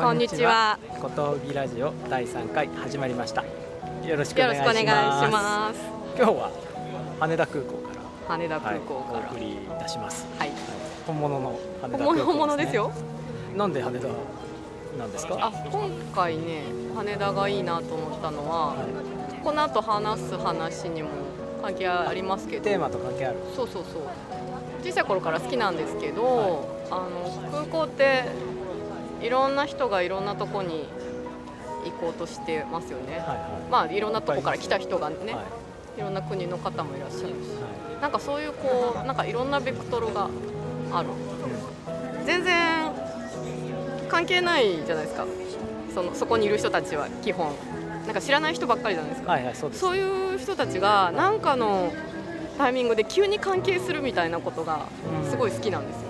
こんにちは。小峠ラジオ第3回始まりました。よろしくお願いします。ます。今日は羽田空港から、羽田空港から。はい、お送りいたします。はい。本物の羽田空港本物です、ね。本物ですよ。なんで羽田なんですか？あ、今回ね、羽田がいいなと思ったのは、この後話す話にも関係ありますけど。テーマと関係ある。そうそうそう。小さい頃から好きなんですけど、あの空港っていろんな人がいろんなとこに行こうとしてますよね。はいはい。まあいろんなとこから来た人がね、はいいろんな国の方もいらっしゃるし。はなんかそういうこうなんかいろんなベクトルがあるい。うん全然関係ないじゃないですかそのそこにいる人たちは基本なんか知らない人ばっかりじゃないですか、はいはいそう。そういう人たちが何かのタイミングで急に関係するみたいなことがすごい好きなんですよね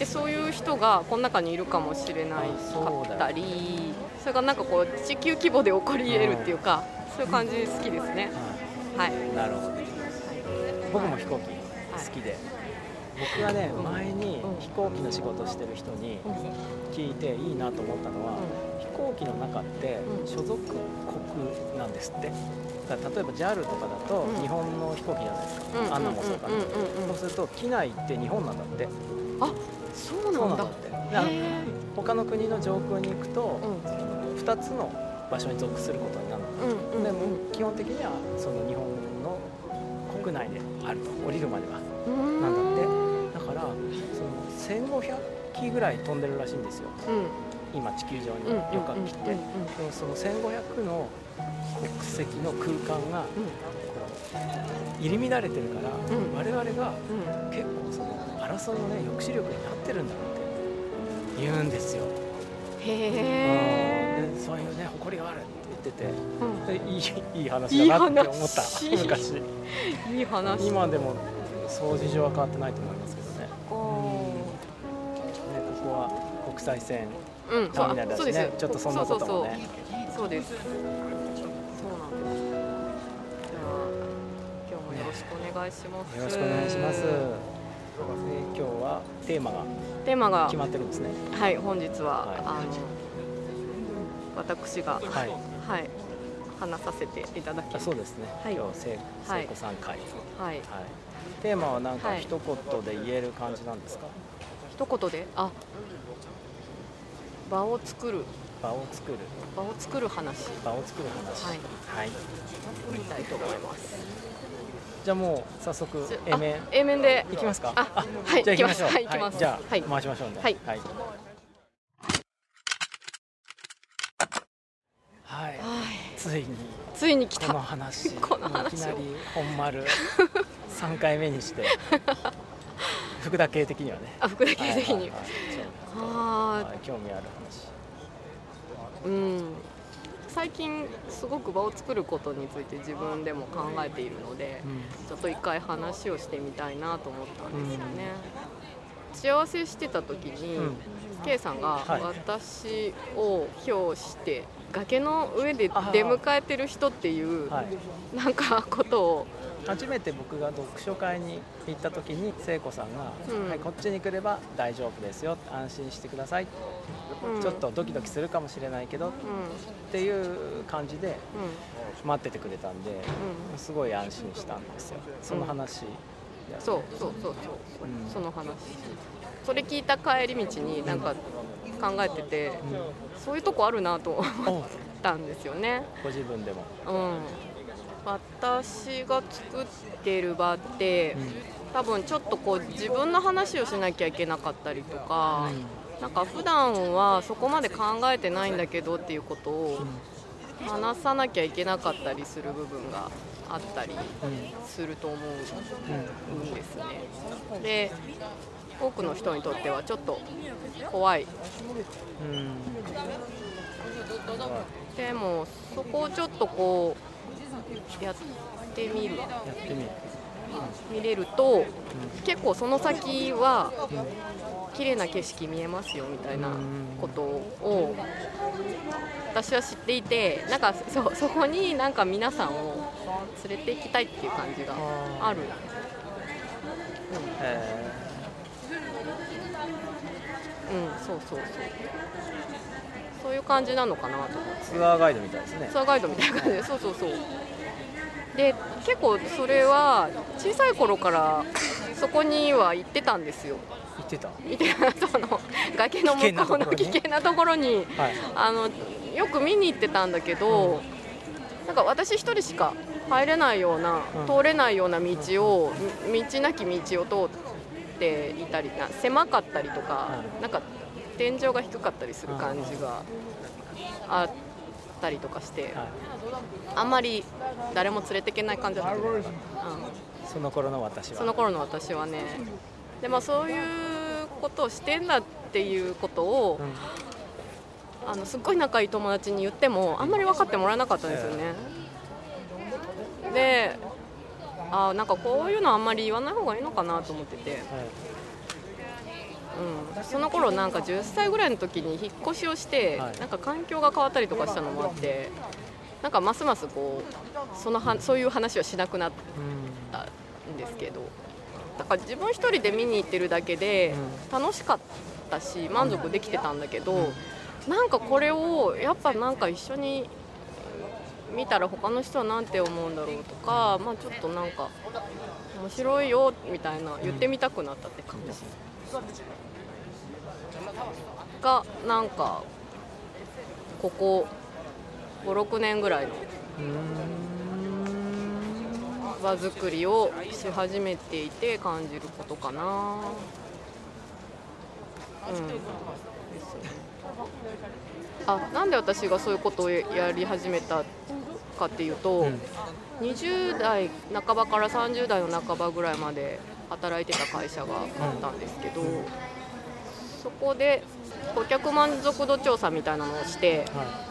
でそういう人がこの中にいるかもしれないかったりそれがなんかこう地球規模で起こり得るっていうかそういう感じ好きですね。はいはい。なるほど。僕も飛行機好きで。僕がね前にうん。飛行機の仕事してる人に聞いていいなと思ったのは、飛行機の中ってうん。所属国なんですって。だから例えば JAL とかだとうん。日本の飛行機じゃないですか、うん。アンナもそうかな、そうすると機内って日本なんだって。あそうなんだ。他の国の上空に行くとーうん。2つの場所に属することになるの、うんうんでも基本的にはその日本の国内であると降りるまでは。うん。なんだって。だからその1500機ぐらい飛んでるらしいんですよ。うん。今地球上にうん旅客機って、うんうん。でもその1500の国籍の空間が入り乱れてるから、ん。我々が結構その争いのね抑止力になってるんだって言うんですよ、へうん。でそういうね誇りがあるって言っててえ、うん。でいいいい話だなって思った。昔。いい話。今でもそう事情は変わってないと思いますけどね。ねおここは国際線ターミナルだしね。そうです。ちょっとそんなこともね。そうですそうなんです。じゃあ今日もよろしくお願いします。よろしくお願いします。で今日はテーマがテーマが決まってるんですね。はい本日は、はいあの私がはい。はい話させていただきあそうですね。はい今日せいはい聖子さん会。はい。はいテーマはなんかはい一言で言える感じなんですか？一言で？あ場を作る場を作る場を作る話場を作る話。はいはい。みたいと思いますじゃあもう早速 A 面あ A 面で行きますか。あはいじゃあ行きましょう。はい行きますじゃあはい回しましょうね。はいはい。はい。はいついについに来このた話。この話 をいきなり本丸 三回目にして 福田系的にはね。あ福田系的にはいはい興味あるーうん最近すごく場を作ることについて自分でも考えているので話。ちょっと一回話をしてみたいなと思ったんですよね、幸せしてた時に、うん。K さんがはい。私を表して崖の上で出迎えてる人っていうはい。なんかことを初めて僕が読書会に行った時に聖子さんが、うん。はい、こっちに来れば大丈夫ですよ安心してください、うん。ちょっとドキドキするかもしれないけどっうていう感じで待っててくれたんで、うん。すごい安心したんですよ。その話、そうそうそうそう。うん。その話。それ聞いた帰り道になんか考えててそういうとこあるなと思っおたんですよね。ご自分でも、うん私が作ってる場って多分ちょっとこう自分の話をしなきゃいけなかったりとか、なんか普段はそこまで考えてないんだけどっていうことを話さなきゃいけなかったりする部分があったりすると思うんですね。で多くの人にとってはちょっと怖い。うんうん。でもそこをちょっとこうやってみる。やってみる、見れると結構その先は綺麗な景色見えますよみたいなことを私は知っていてなんかそうそこになんか皆さんを連れて行きたいっていう感じがある、えそうそうそうそういう感じなのかなと。思ってツアーガイドみたいですね。ツアーガイドみたいな感じで。そうそうそう。で結構それは小さい頃からそこには行ってたんですよ。行ってた？行ってた。その崖の向こうの危危険険なところにはい。あのよく見に行ってたんだけど、なんか私一人しか入れないような、うん。通れないような道を、み道なき道を通っていたりな狭かったりとか、なんか天井が低かったりする感じがあったりとかして、はいあんまり誰も連れていけない感じだった、うん、その頃の私は。その頃の私はね。で、まあ、そういうことをしてんだっていうことを、うん。あのすっごい仲いい友達に言ってもあんまり分かってもらえなかったんですよね。であなんかこういうのあんまり言わない方がいいのかなと思ってて、はいうん、その頃なんか10歳ぐらいの時に引っ越しをして、はい。なんか環境が変わったりとかしたのもあってなんかますますこうそのはそういう話はしなくなったんですけどだから自分一人で見に行ってるだけで楽しかったし満足できてたんだけど、なんかこれをやっぱなんか一緒に見たら他の人はなんて思うんだろうとか、まあ、ちょっとなんか面白いよみたいな言ってみたくなったって感じがなんかここ56年ぐらいのうん場作りをし始めていて感じることかな。うんあなんで私がそういうことをやり始めたかっていうと、うん20代半ばから30代の半ばぐらいまで働いてた会社があったんですけど、そこで顧客満足度調査みたいなのをしては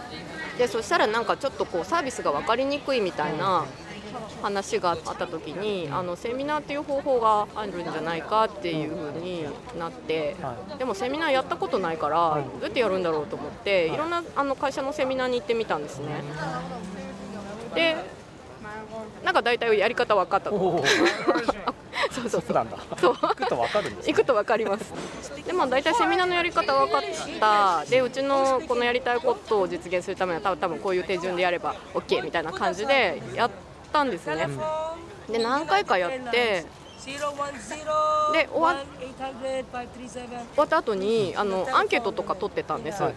でそしたらなんかちょっとこうサービスが分かりにくいみたいな話があった時にあのセミナーっていう方法があるんじゃないかっていう風になってでもセミナーやったことないからどうやってやるんだろうと思ってい。ろんなあの会社のセミナーに行ってみたんですね。でなんか大体やり方分かったい。と そうそうそう。そうなんだ。そう。行くとわかるんですね。行くと分かります。でまあ大体セミナーのやり方分かった。でうちのこのやりたいことを実現するためには多分多分こういう手順でやれば OK みたいな感じでやったんですね。で何回かやって。で終わ終わった後にあのアンケートとか取ってたんです、はい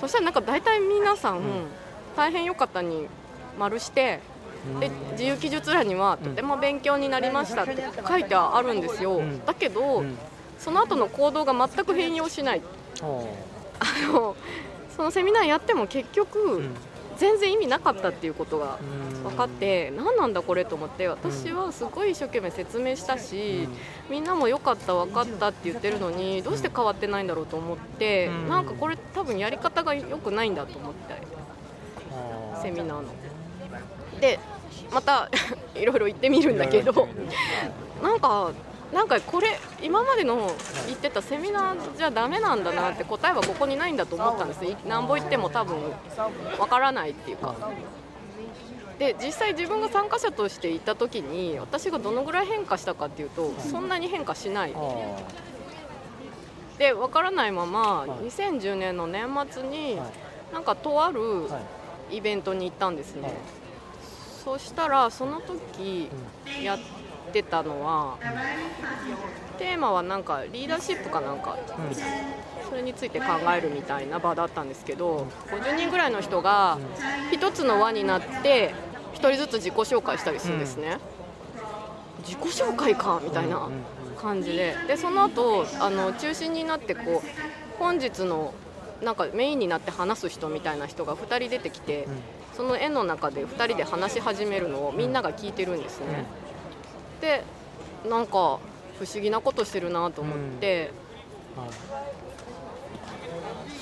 そしたらなんか大体皆さん、大変良かったに丸してで自由記述欄にはとても勉強になりましたって書いてあるんですよ、ん。だけど、うん。その後の行動が全く変容しない。あのそのセミナーやっても結局、うん。全然意味なかったっていうことがうん。分かって何なんだこれと思って私はすごい一生懸命説明したし、みんなも良かった分かったって言ってるのにどうして変わってないんだろうと思って、うん。なんかこれ多分やり方が良くないんだと思ってセミナーの。でまた いろいろ言ってみるんだけどなんかなんかこれ今までの言ってたセミナーじゃダメなんだなって答えはここにないんだと思ったんですいなんぼ言っても多分わからないっていうか。で実際自分が参加者として行った時に私がどのぐらい変化したかっていうとそんなに変化しない。あでわからないままはい。2010年の年末になんかとあるはい。イベントに行ったんですね。はいそしたらその時やってたのはテーマはなんかリーダーシップかなんか。うん。それについて考えるみたいな場だったんですけど50人ぐらいの人が一つの輪になって1人ずつ自己紹介したりするんですね、自己紹介かみたいな感じで。でその後あの中心になってこう本日のなんかメインになって話す人みたいな人が2人出てきて、その絵の中で2人で話し始めるのをみんなが聞いてるんですね、でなんか不思議なことしてるなと思って、はい。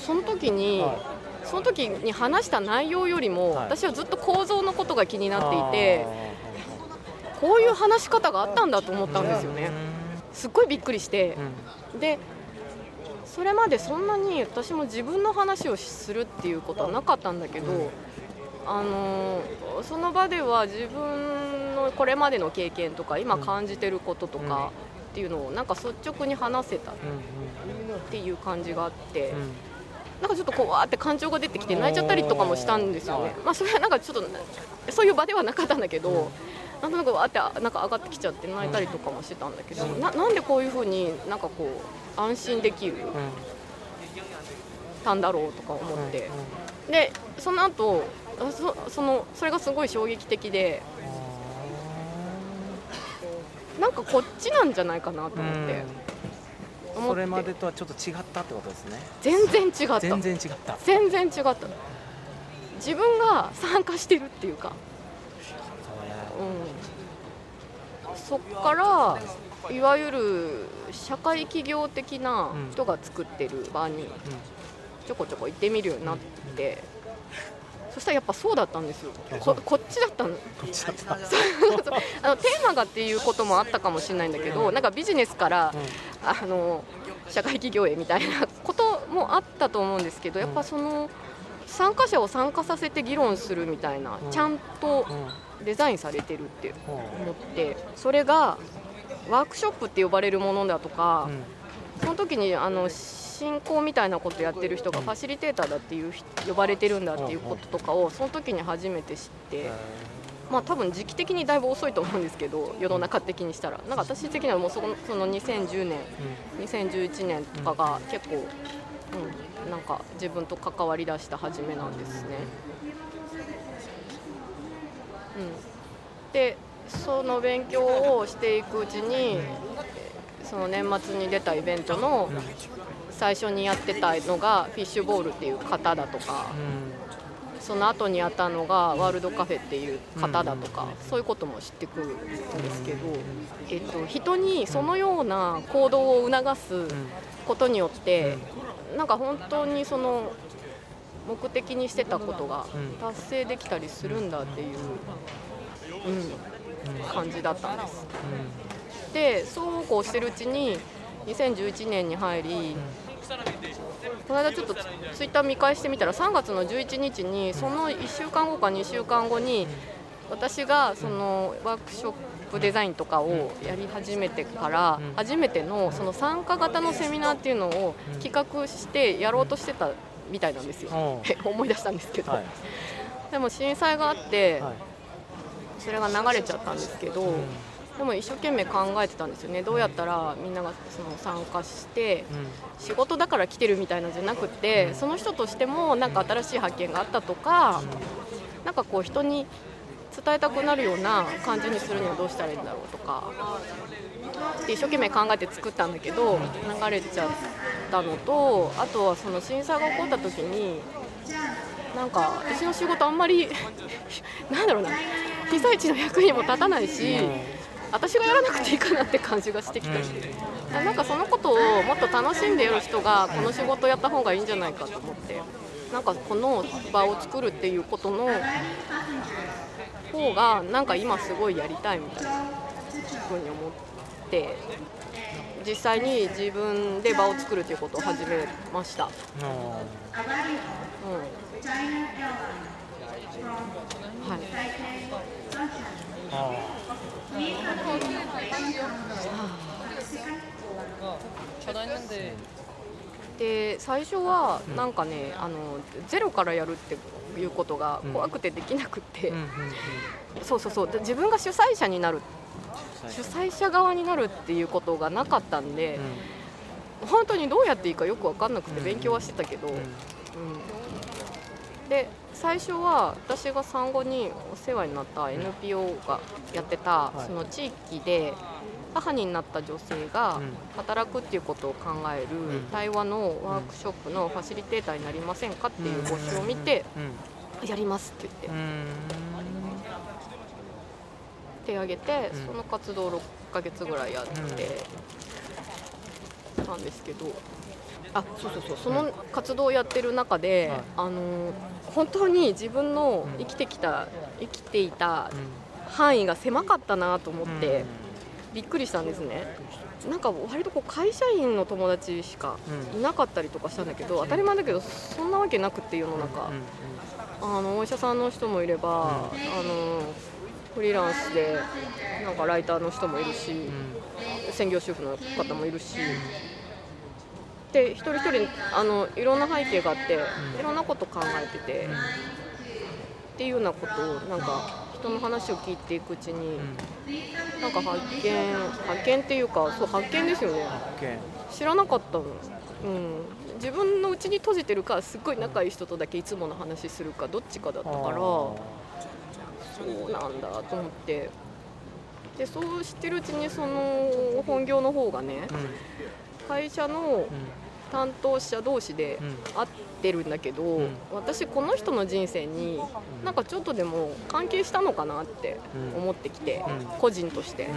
その時に、はその時に話した内容よりも、はい。私はずっと構造のことが気になっていてこういう話し方があったんだと思ったんですよね。すっごいびっくりしてう、ん。でそれまでそんなに私も自分の話をするっていうことはなかったんだけど、うんあのーその場では自分のこれまでの経験とか今感じてることとかっていうのをなんか率直に話せたっていう感じがあって。うんなんかちょっとこうわーって感情が出てきて泣いちゃったりとかもしたんですよね、まあ、それはなんかちょっとそういう場ではなかったんだけど、なんとなくわーってなんか上がってきちゃって泣いたりとかもしてたんだけど、ななんでこういうふうになんかこう安心できる、たんだろうとか思って、でその後そそのそれがすごい衝撃的で。なんかこっちなんじゃないかなと思って。それまでとはちょっと違ったってことですね。全然違った。全然違った。全然違った。自分が参加してるっていうか、うん、そっからいわゆる社会企業的な人が作ってる場にちょこちょこ行ってみるようになって、そしたらやっぱそうだったんですよ。ここっちだったの。こっちだったあのテーマがっていうこともあったかもしれないんだけどなんかビジネスから、うん、あの社会企業へみたいなこともあったと思うんですけどやっぱその参加者を参加させて議論するみたいな、ちゃんとデザインされてるって思ってそれがワークショップって呼ばれるものだとか、その時にあの進行みたいなことやってる人がファシリテーターだっていう呼ばれてるんだっていうこととかをその時に初めて知って。まあ、多分時期的にだいぶ遅いと思うんですけど世の中的にしたら。なんか私的にはもうそのその2010年、2011年とかが結構、うん、なんか自分と関わりだした初めなんですね。うん、でその勉強をしていくうちにその年末に出たイベントの最初にやってたのがフィッシュボールっていう方だとか、うん、その後にやったのがワールドカフェっていう方だとか、うん、そういうことも知ってくるんですけど、えっと、人にそのような行動を促すことによって、うん、なんか本当にその目的にしてたことが達成できたりするんだっていう、うん、感じだったんです。でそうこうしてるうちに2011年に入り、この間ちょっとツイッター見返してみたら3月の11日にその1週間後か2週間後に私がそのワークショップデザインとかをやり始めてから初めてのその参加型のセミナーっていうのを企画してやろうとしてたみたいなんですよ。思い出したんですけど、でも震災があってそれが流れちゃったんですけど。でも一生懸命考えてたんですよね。どうやったらみんながその参加して仕事だから来てるみたいなんじゃなくてその人としてもなんか新しい発見があったとかなんかこう人に伝えたくなるような感じにするにはどうしたらいいんだろうとか一生懸命考えて作ったんだけど流れちゃったのとあとはその震災が起こった時になんか私の仕事あんまり なんだろうな被災地の役にも立たないし私がやらなくていいかなって感じがしてきたし。なんかそのことをもっと楽しんでいる人がこの仕事やった方がいいんじゃないかと思って。なんかこの場を作るっていうことの方がなんか今すごいやりたいみたいなふうに思って実際に自分で場を作るということを始めました。うん。はいで最初はなんかね、あのゼロからやるっていうことが怖くてできなくて、そうそうそう。自分が主催者になる。主催者側になるっていうことがなかったんで、本当にどうやっていいかよく分かんなくて勉強はしてたけど、うん。で最初は私が産後にお世話になった NPO がやってた、その地域で母になった女性が働くっていうことを考える対話のワークショップのファシリテーターになりませんかっていう募集を見てやりますって言って手挙げてその活動を6ヶ月ぐらいやってたん。ですけどあそうそうそうその活動をやってる中で、あの本当に自分の生きてきた生きていた範囲が狭かったなと思って、びっくりしたんですね。なんか割とこう会社員の友達しかいなかったりとかしたんだけど、当たり前だけどそんなわけなくって世の中、あのお医者さんの人もいれば、あのフリーランスでなんかライターの人もいるし、専業主婦の方もいるし。で一人一人あのいろんな背景があっていろんなこと考えてて、っていうようなことをなんか人の話を聞いていくうちに、なんか発見発見っていうかそう発見ですよね。知らなかったの、うん、自分のうちに閉じてるかすっごい仲いい人とだけいつもの話するかどっちかだったからそうなんだと思って。でそうしてるうちにその本業の方がね、会社の担当者同士で会ってるんだけど、うん、私この人の人生になんかちょっとでも関係したのかなって思ってきて、うん、個人として。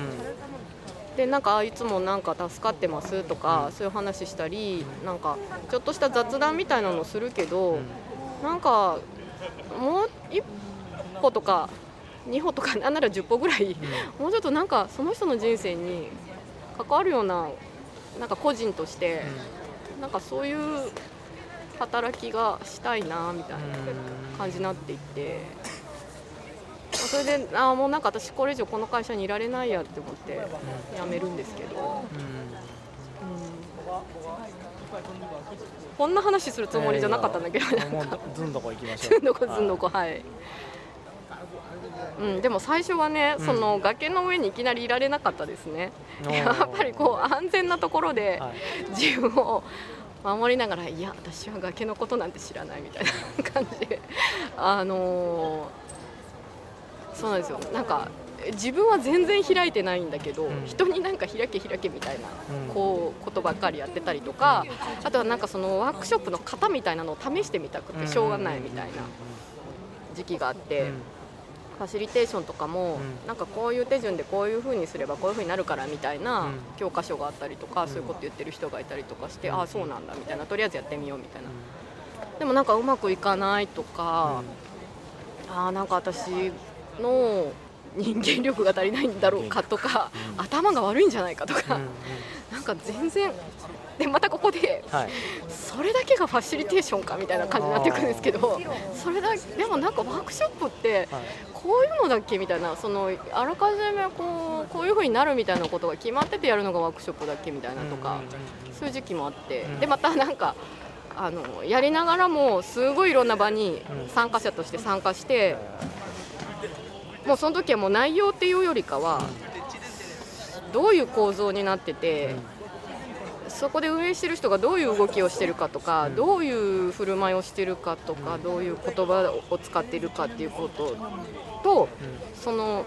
でなんかいつもなんか助かってますとか、そういう話したりなんかちょっとした雑談みたいなのするけど、なんかもう一歩とか2歩とかなんなら10歩ぐらい、もうちょっとなんかその人の人生に関わるようななんか個人としてなんかそういう働きがしたいなみたいな感じになっていって。それであもうなんか私これ以上この会社にいられないやって思って辞めるんですけど、うん、こんな話するつもりじゃなかったんだけど、えー、ずんどこ行きましょう。ずんどこずんどこはい、うん、でも最初はね、その崖の上にいきなりいられなかったですね、やっぱりこう安全なところで自分を守りながらいや私は崖のことなんて知らないみたいな 感じであのー、そうなんですよ。なんか自分は全然開いてないんだけど、うん、人になんか開け開けみたいな、うん、こうことばっかりやってたりとか、あとはなんかそのワークショップの型みたいなのを試してみたくてしょうがないみたいな時期があって。ファシリテーションとかも、うん、なんかこういう手順でこういうふうにすればこういうふうになるからみたいな教科書があったりとか、うん、そういうこと言ってる人がいたりとかして、うん、ああそうなんだみたいなとりあえずやってみようみたいな、でもなんかうまくいかないとか、ああなんか私の人間力が足りないんだろうかとか、頭が悪いんじゃないかとか、なんか全然でまたここで、はい、それだけがファシリテーションかみたいな感じになっていくんですけどそれだでもなんかワークショップってこういうのだっけみたいなそのあらかじめこうこういうふうになるみたいなことが決まっててやるのがワークショップだっけみたいなとかそういう時期もあってでまたなんかあのやりながらもすごいいろんな場に参加者として参加してもうその時はもう内容っていうよりかはどういう構造になってて。そこで運営してる人がどういう動きをしてるかとか、どういう振る舞いをしてるかとか、どういう言葉を使ってるかっていうことと、その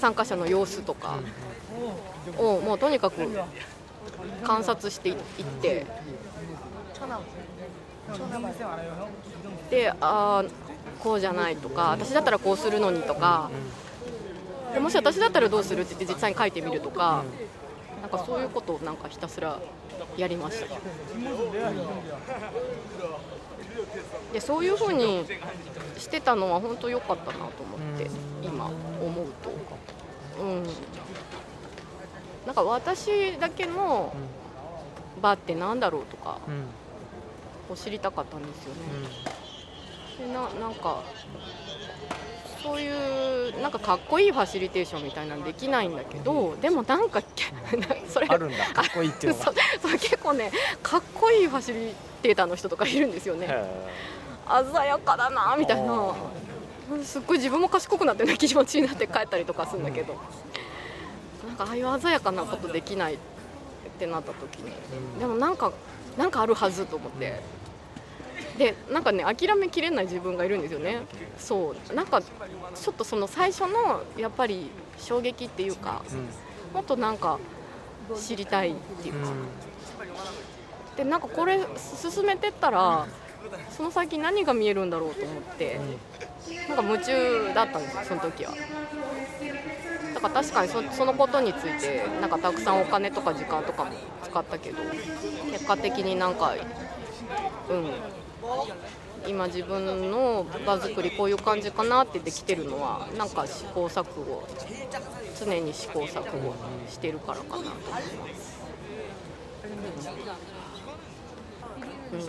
参加者の様子とかをもうとにかく観察していってでああこうじゃないとか私だったらこうするのにとかもし私だったらどうするって言って実際に書いてみるとかなんかそういうことをなんかひたすらやりました。でそういうふうにしてたのは本当良かったなと思って今思うと、うん、なんか私だけの場ってなんだろうとか、を知りたかったんですよね。でななんかそういうなんかかっこいいファシリテーションみたいなのできないんだけどでもなんか それあるんだ。かっこいいっていうのが そ結構ねかっこいいファシリテーターの人とかいるんですよね。鮮やかだなみたいな。すっごい自分も賢くなってな気持ちになって帰ったりとかするんだけど、なんかああいう鮮やかなことできないってなった時に、でもなんかなんかあるはずと思って。でなんかね諦めきれない自分がいるんですよね。そう。なんかちょっとその最初のやっぱり衝撃っていうか、もっとなんか知りたいっていうか、でなんかこれ進めてったらその先何が見えるんだろうと思ってなんか夢中だったんですよその時は。だから確かにそそのことについてなんかたくさんお金とか時間とかも使ったけど結果的になんかうん今自分の場作りこういう感じかなってできてるのはなんか試行錯誤常に試行錯誤してるからかなと思います。うん、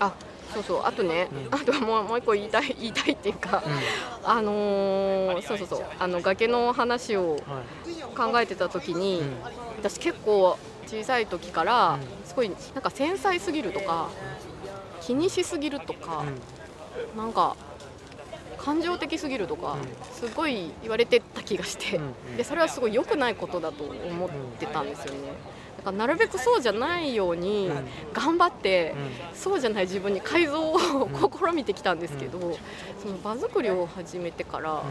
あそうそう。あとね、うんあともうもう一個言いたい言いたいっていうか、あのーそうそうそう。あの崖の話をはい考えてた時に、うん。私結構小さい時からうん。すごいなんか繊細すぎるとか気にしすぎるとか、なんか感情的すぎるとか、すごい言われてた気がして、うんうん。でそれはすごい良くないことだと思ってたんですよね。だからなるべくそうじゃないようにうん。頑張って、うそうじゃない自分に改造を試みてきたんですけど、その場作りを始めてから、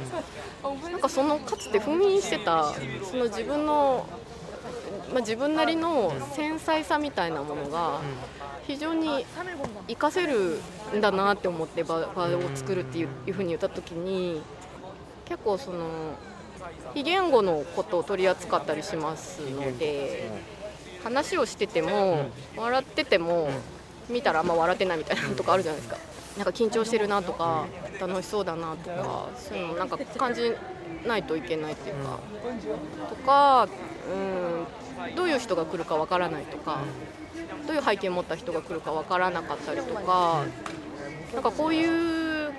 なんかそのかつて封印してたその自分の、まあ、自分なりの繊細さみたいなものが非常に活かせるんだなって思って場場を作るっていういうふうに言った時に結構その非言語のことを取り扱ったりしますので話をしてても笑ってても見たらあんま笑ってないみたいなのとかあるじゃないですか。なんか緊張してるなとか楽しそうだなとかそういうのなんか感じないといけないっていうかとかうんどういう人が来るかわからないとかどういう背景を持った人が来るかわからなかったりとかなんかこういう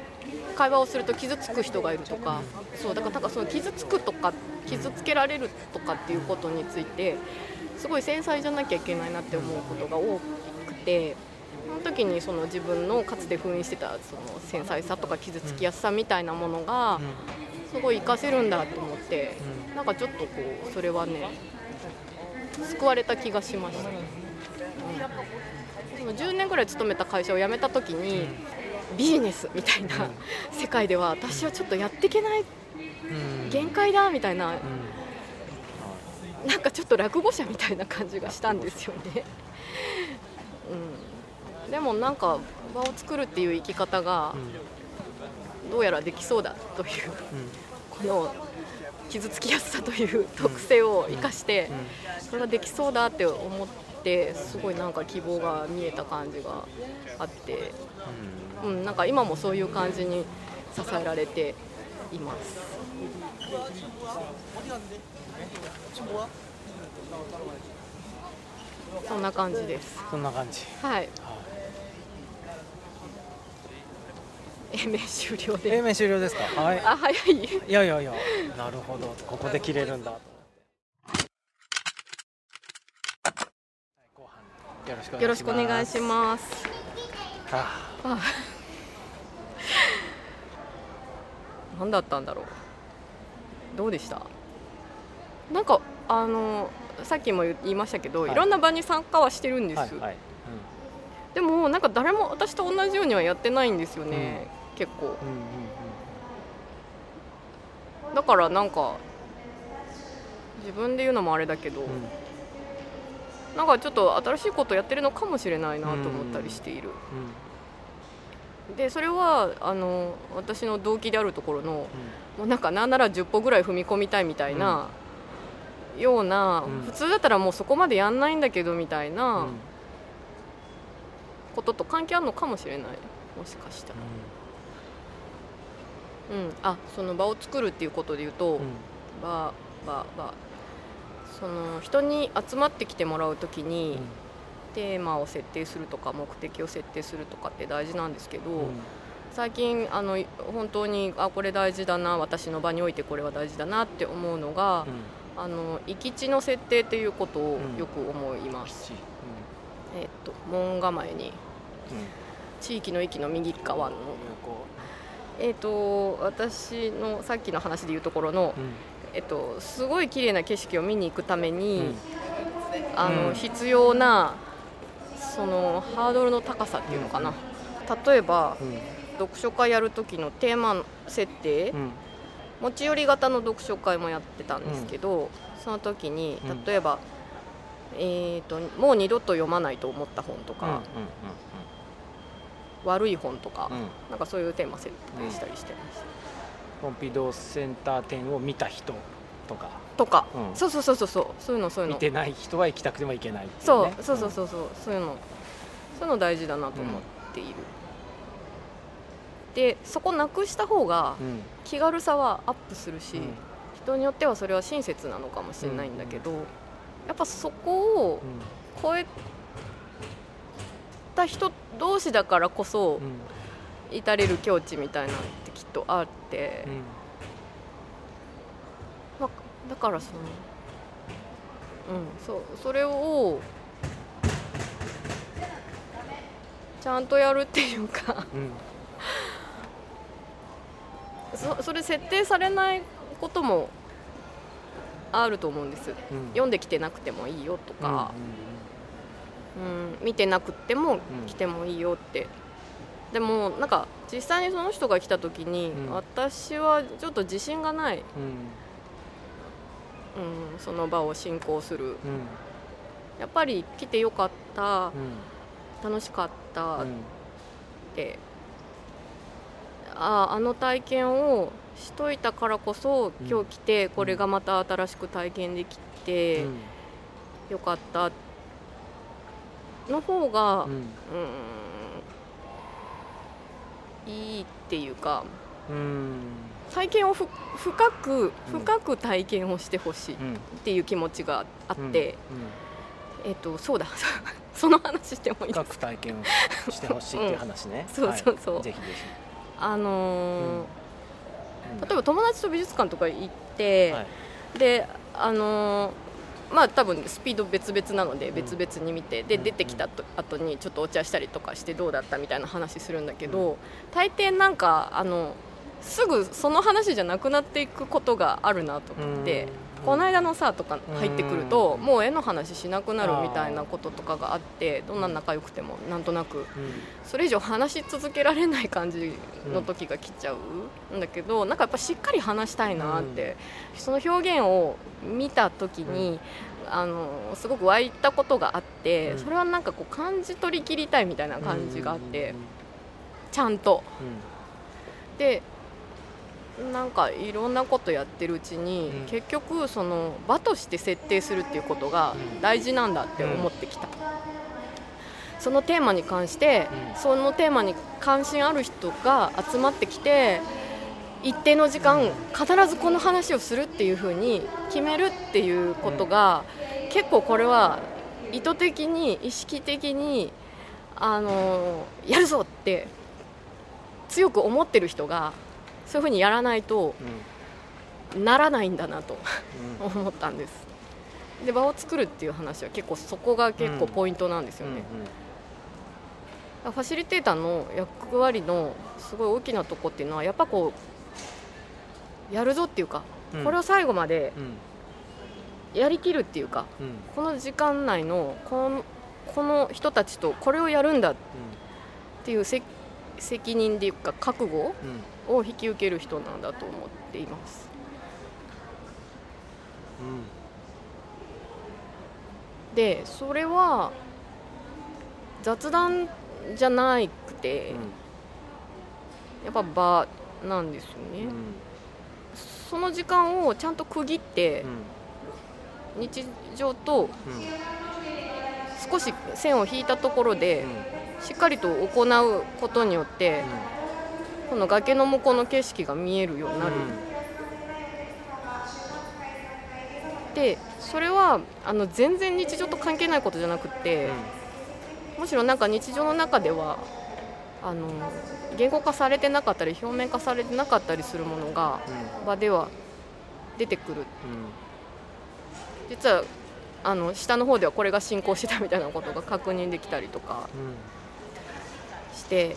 会話をすると傷つく人がいるとかそうだからなんかその傷つくとか傷つけられるとかっていうことについてすごい繊細じゃなきゃいけないなって思うことが多くてその時にその自分のかつて封印してたその繊細さとか傷つきやすさみたいなものがすごい活かせるんだと思ってなんかちょっとこうそれはね救われた気がしました。でも10年ぐらい勤めた会社を辞めた時にビジネスみたいな世界では私はちょっとやっていけない限界だみたいななんかちょっと落語者みたいな感じがしたんですよね。うん、でもなんか場を作るっていう生き方がどうやらできそうだというこの傷つきやすさという特性を生かしてそれができそうだって思ってすごいなんか希望が見えた感じがあって、うん、なんか今もそういう感じに支えられています。そんな感じです。そんな感じ。はい。英明終了で。英明終了ですか？はい。あ、早い。いやいやいや。なるほど。ここで切れるんだ。と後半よろしくお願いします。よろしくお願いします。あ。あ。何だったんだろう。どうでした？なんかあのさっきも言いましたけど、はい。い、ろんな場に参加はしてるんです、はいはい、でもなんか誰も私と同じようにはやってないんですよね、うんうんだからなんか自分で言うのもあれだけど、うん。うんなんかちょっと新しいことやってるのかもしれないなと思ったりしている、でそれはあの私の動機であるところのもうなんかなんなら10歩ぐらい踏み込みたいみたいな、ような、うん。普通だったらもうそこまでやんないんだけどみたいうんうなん。ことと関係あるのかもしれない。もしかしたら、うん、あその場を作るっていうことで言うと、うん。うん場場場その人に集まってきてもらうときに、テーマを設定するとか目的を設定するとかって大事なんですけど、うん。最近あの本当にあこれ大事だな私の場においてこれは大事だなって思うのが、あの行き地の設定っていうことをよく思います、えっと門構えに地域の駅の右側の、えっと私のさっきの話でいうところの、えっと、すごい綺麗な景色を見に行くために、あのうん。必要なそのハードルの高さっていうのかな、例えば読書会やる時のテーマ設定、持ち寄り型の読書会もやってたんですけど、その時にうん。例えば、えーと「もう二度と読まないと思った本」とか、悪い本とか、なんかそういうテーマ設定したりしてます。ポンピドーセンター展を見た人とか。とか、うん。そうそうそうそうそう。そういうのそういうの。見てない人は行きたくても行けないっていそうねそうそうそうそう。そういうの。そういうの大事だなと思っている、でそこなくした方がうん。うん気軽さはアップするし、うん。人によってはそれは親切なのかもしれないんだけど、やっぱそこを超えった人同士だからこそうん。至れる境地みたいなのってきっとあって、うん。まあだからそのうんそうそれをちゃんとやるっていうかうん。そそれ設定されないこともあると思うんです。うん。読んできてなくてもいいよとか、うん見てなくても来てもいいよって、でもなんか実際にその人が来た時に、うん。私はちょっと自信がない、うん。うん、その場を進行する。うん。やっぱり来てよかった。うん。楽しかった。っうん。て、あああの体験をしといたからこそうん。今日来てこれがまた新しく体験できてうん。よかったの方が、うん。うんいいっていうかうん。体験をふ深くうん。深く体験をしてほしいっうん。ていう気持ちがあって、うん。えっとそうだ。その話してもいいです。深く体験をしてほしいっていう話ね、そうそうそうはい。ぜひぜあのーひ、例えば友達と美術館とか行って、はい。であのーまあ多分スピード別々なのでん。別々に見て、でうん。出てきたと後にちょっとお茶したりとかしてどうだったみたいな話するんだけど、大抵なんかあのすぐその話じゃなくなっていくことがあるなと思って、うんこの間のさとか入ってくると、うん。もう絵の話しなくなるみたいなこととかがあってどんな仲良くてもなんとなく。うん。それ以上話し続けられない感じの時が来ちゃうんだけど、なんかやっぱしっかり話したいなって、その表現を見た時に、あのすごく湧いたことがあって、うん。それはなんかこう感じ取り切りたいみたいな感じがあって、うん。ちゃんと。うん。でなんかいろんなことやってるうちに、うん。結局その場として設定するっていうことがうん。大事なんだって思ってきた、そのテーマに関して、うん。そのテーマに関心ある人が集まってきて一定の時間必ずこの話をするっていう風に決めるっていうことが、結構これは意図的に意識的にあのやるぞって強く思ってる人がそういう風にやらないとうんならないんだなとうん。思ったんです。で場を作るっていう話は結構そこが結構ポイントなんですよね、ファシリテーターの役割のすごい大きなとこっていうのはやっぱこうやるぞっていうか、うん。これを最後までうん。やりきるっていうかうん。この時間内のこのこの人たちとこれをやるんだっていうせ責任っていうか覚悟うんを引き受ける人なんだと思っています。でそれは雑談じゃなくて、やっぱ場なんですよね、うん。その時間をちゃんと区切ってうん。日常とうん。少し線を引いたところでしっかりと行うことによってこの崖の向こうの景色が見えるようになる、でそれはあの全然日常と関係ないことじゃなくて、むしろなんか日常の中ではあの言語化されてなかったり表面化されてなかったりするものが場では出てくる。実はあの下の方ではこれが進行してたみたいなことが確認できたりとかして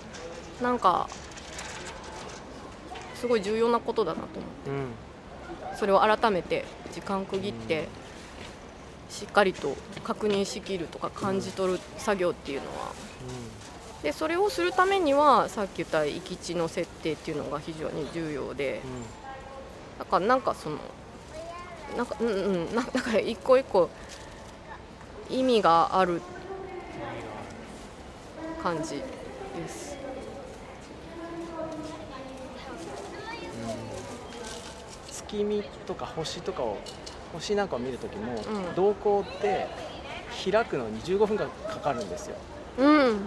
なんかすごい重要なことだなと思って。それを改めて時間区切ってしっかりと確認しきるとか感じ取る作業っていうのは。でそれをするためにはさっき言った行き地の設定っていうのが非常に重要で。だからなんかそのなんかうんうん。なだから一個一個意味がある感じです月見とか星とかを星なんかを見るときも、うん。瞳孔って開くのに15分間かかるんですよ。うん。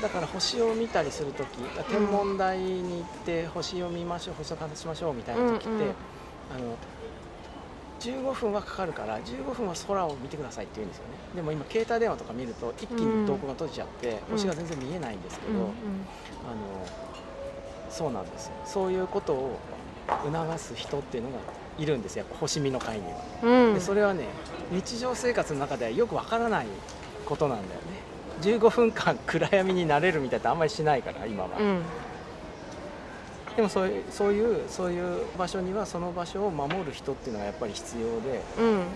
だから星を見たりするとき天文台に行って星を見ましょう星を観察しましょうみたいな時って、うんうん。あの15分はかかるから15分は空を見てくださいって言うんですよね。でも今携帯電話とか見ると一気に瞳孔が閉じちゃって、星が全然見えないんですけど、うん。あのそうなんですよ。そういうことを促す人っていうのがいるんですよ。星見の会には、うん。うんでそれはね日常生活の中ではよくわからないことなんだよね。15分間暗闇になれるみたいなってあんまりしないから今は、うん。でもそういうそういうそういう場所にはその場所を守る人っていうのがやっぱり必要でうん。あの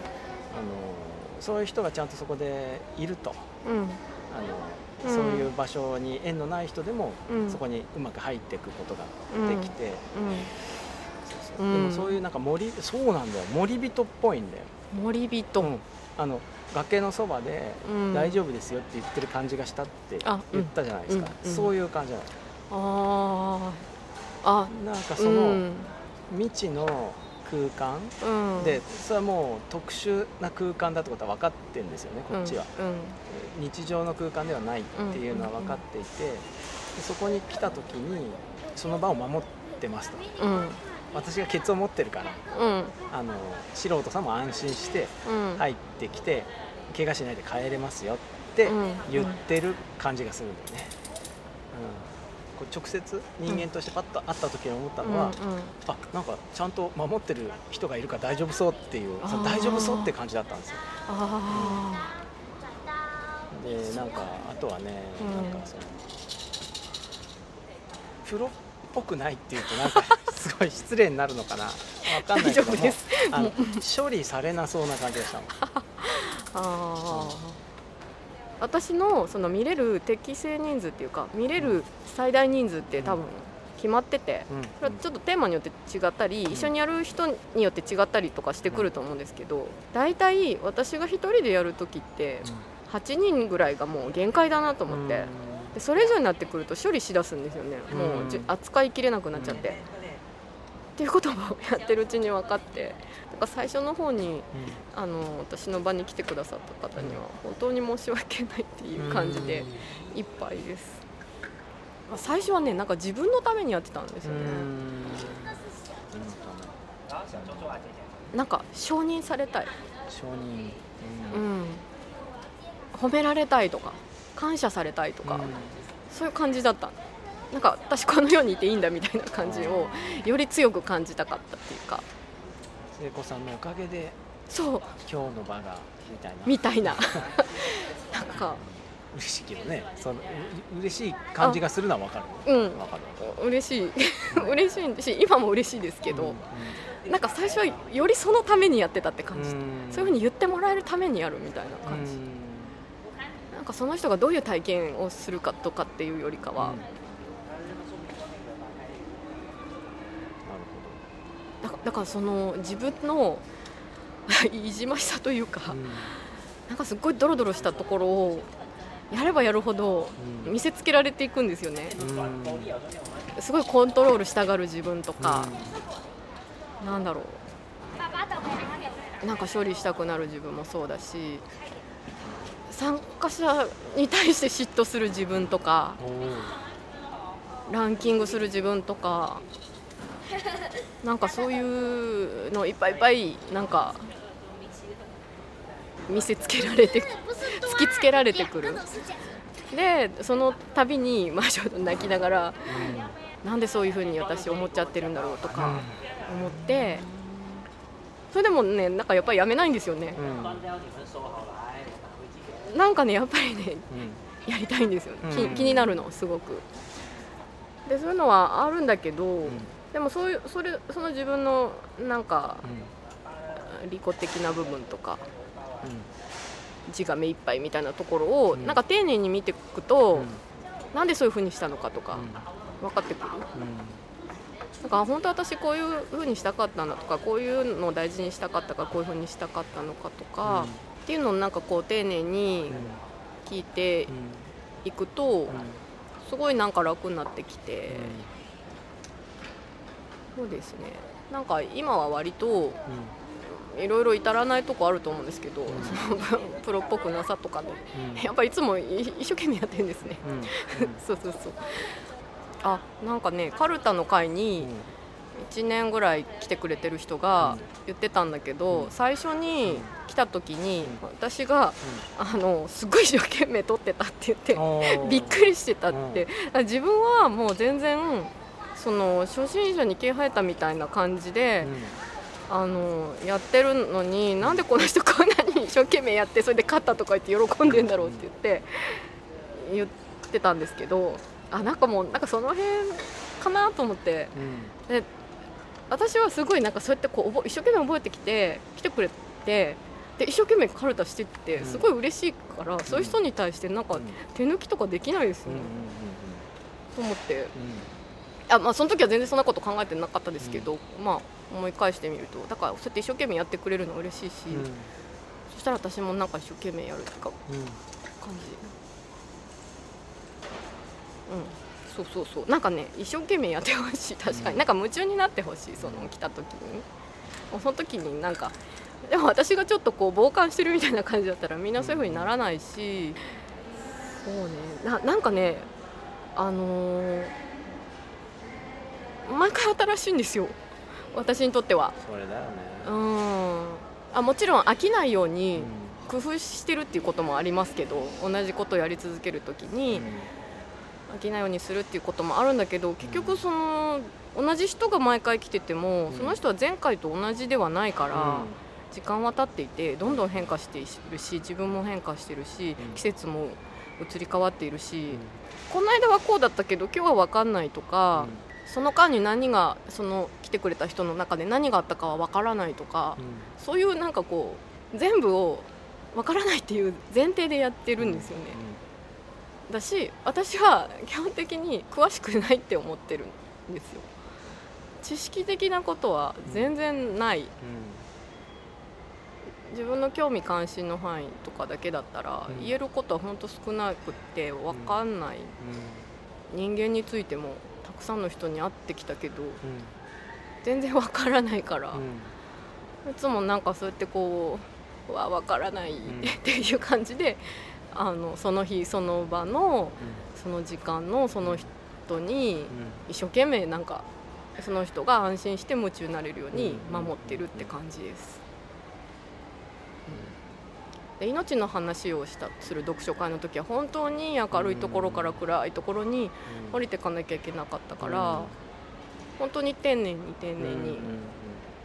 そういう人がちゃんとそこでいると。うん。あの、うん。そういう場所に縁のない人でも、うん。そこにうまく入っていくことができて、そうそううんでもそういうなんか森そうなんだよ。森人っぽいんだよ、森人、うん。あの崖のそばでうん。大丈夫ですよって言ってる感じがしたって言ったじゃないですか、そういう感じじゃないああなんかあその未知の空間、うん、うん、でそれはもう特殊な空間だってことは分かってるんですよねこっちは、うん。日常の空間ではないっていうのは分かっていて、でそこに来た時にその場を守ってますと。うん私がケツを持ってるからうん。ああの素人さんも安心してうん。入ってきて怪我しないで帰れますよってうん。言ってる感じがするんだよね、うん、これ直接人間としてパッと会った時に思ったのは、うん。あなんかちゃんと守ってる人がいるから大丈夫そうっていう大丈夫そうって感じだったんですよ。あでなんかあとはね、うん。なんかそのプロっぽくないっていうとなんかすごい失礼になるのかな。わかんないけども大丈夫です。あの処理されなそうな感じがしたの ああ私のその見れる適正人数っていうか見れる最大人数って多分決まっててうん。それはちょっとテーマによって違ったり一緒にやる人によって違ったりとかしてくると思うんですけど大体私が1人でやる時って8人ぐらいがもう限界だなと思って。でそれ以上になってくると処理しだすんですよね。もう扱いきれなくなっちゃって。っていうことをやってるうちに分かってだから最初の方にあの私の場に来てくださった方には本当に申し訳ないっていう感じでいっぱいです、まあ最初はねなんか自分のためにやってたんですよね。なんか承認されたい、承認。ううん。ん、褒められたいとか感謝されたいとか、そういう感じだったなんか私この世にいていいんだみたいな感じをより強く感じたかったっていうか。聖子さんのおかげでそう。今日の場がみたいな。みたいな。なんか。嬉しいけどね。そのう嬉しい感じがするのは分かる。うん。分かる嬉しい。嬉しいし今も嬉しいですけど、うなんか最初はよりそのためにやってたって感じ、ん。そういうふうに言ってもらえるためにやるみたいな感じ、なんかその人がどういう体験をするかとかっていうよりかは、だだからその自分の いじましさというか、なるほどなんかすっごいドロドロしたところをやればやるほどうん。見せつけられていくんですよね。うん。うんすごいコントロールしたがる自分とか、なんだろう。なんか処理したくなる自分もそうだし参加者に対して嫉妬する自分とかランキングする自分とかなんかそういうのいっぱいいっぱいなんか見せつけられて 突きつけられてくる。でその度に、まあ、ちょっと泣きながらなんでそういうふうに私思っちゃってるんだろうとか思ってそれでもねなんかやっぱりやめないんですよね。うん。うんなんかねやっぱりねうん。やりたいんですよ、きうん。気になるのすごく。でそういうのはあるんだけど、でもそういうそれその自分のなんか利己的な部分とか自我目いっぱいみたいなところを、うん。なんか丁寧に見ていくと、うん。なんでそういうふうにしたのかとか分かってくる。だから本当私こういうふうにしたかったんだとかこういうのを大事にしたかったからこういうふうにしたかったのかとか、っていうのをなんかこう丁寧に聞いていくと、すごいなんか楽になってきて、そうですね。なんか今は割といろいろ至らないとこあると思うんですけど、その プロっぽくなさとかで、やっぱりいつもい一生懸命やってるんですね。そうそうそう。あなんかねカルタの会に1年ぐらい来てくれてる人が言ってたんだけど、最初に来た時に私が、あのすごい一生懸命撮ってたって言ってびっくりしてたって、自分はもう全然その初心者に毛生えたみたいな感じで、あのやってるのになんでこの人こんなに一生懸命やってそれで勝ったとか言って喜んでんだろうって言って言ってたんですけどあなんかもうなんかその辺かなと思って、で私はすごいなんかそうやってこう一生懸命覚えてきて来てくれてで一生懸命カルタしてってすごい嬉しいから、そういう人に対してなんか手抜きとかできないですよね、と思って、あまあ、その時は全然そんなこと考えてなかったですけど、まあ思い返してみるとだからそうやって一生懸命やってくれるの嬉しいし、そしたら私もなんか一生懸命やるってか、感じ。うん。そうそうそう。なんかね一生懸命やってほしい。確かに、なんか夢中になってほしい。その来た時に。その時になんかでも私がちょっとこう傍観してるみたいな感じだったらみんなそういう風にならないし。そうね。ななんかねあのー、毎回新しいんですよ。私にとっては。それだよね。うん。あもちろん飽きないように工夫してるっていうこともありますけど同じことをやり続ける時に、うん。飽きないようにするっていうこともあるんだけど結局その同じ人が毎回来ててもその人は前回と同じではないから時間は経っていてどんどん変化しているし自分も変化してるし季節も移り変わっているしこの間はこうだったけど今日は分かんないとかその間に何がその来てくれた人の中で何があったかは分からないとかそういうなんかこう全部を分からないっていう前提でやってるんですよね。だし私は基本的に詳しくないって思ってるんですよ。知識的なことは全然ない、うん、自分の興味関心の範囲とかだけだったら、言えることは本当少なくって分かんない、人間についてもたくさんの人に会ってきたけど、全然分からないから、いつもなんかそうやってこうわ分からないっていう感じであのその日その場の、その時間のその人に一生懸命なんかその人が安心して夢中になれるように守ってるって感じです。で命の話をしたする読書会の時は本当に明るいところから暗いところに降りていかなきゃいけなかったから、本当に丁寧に丁寧に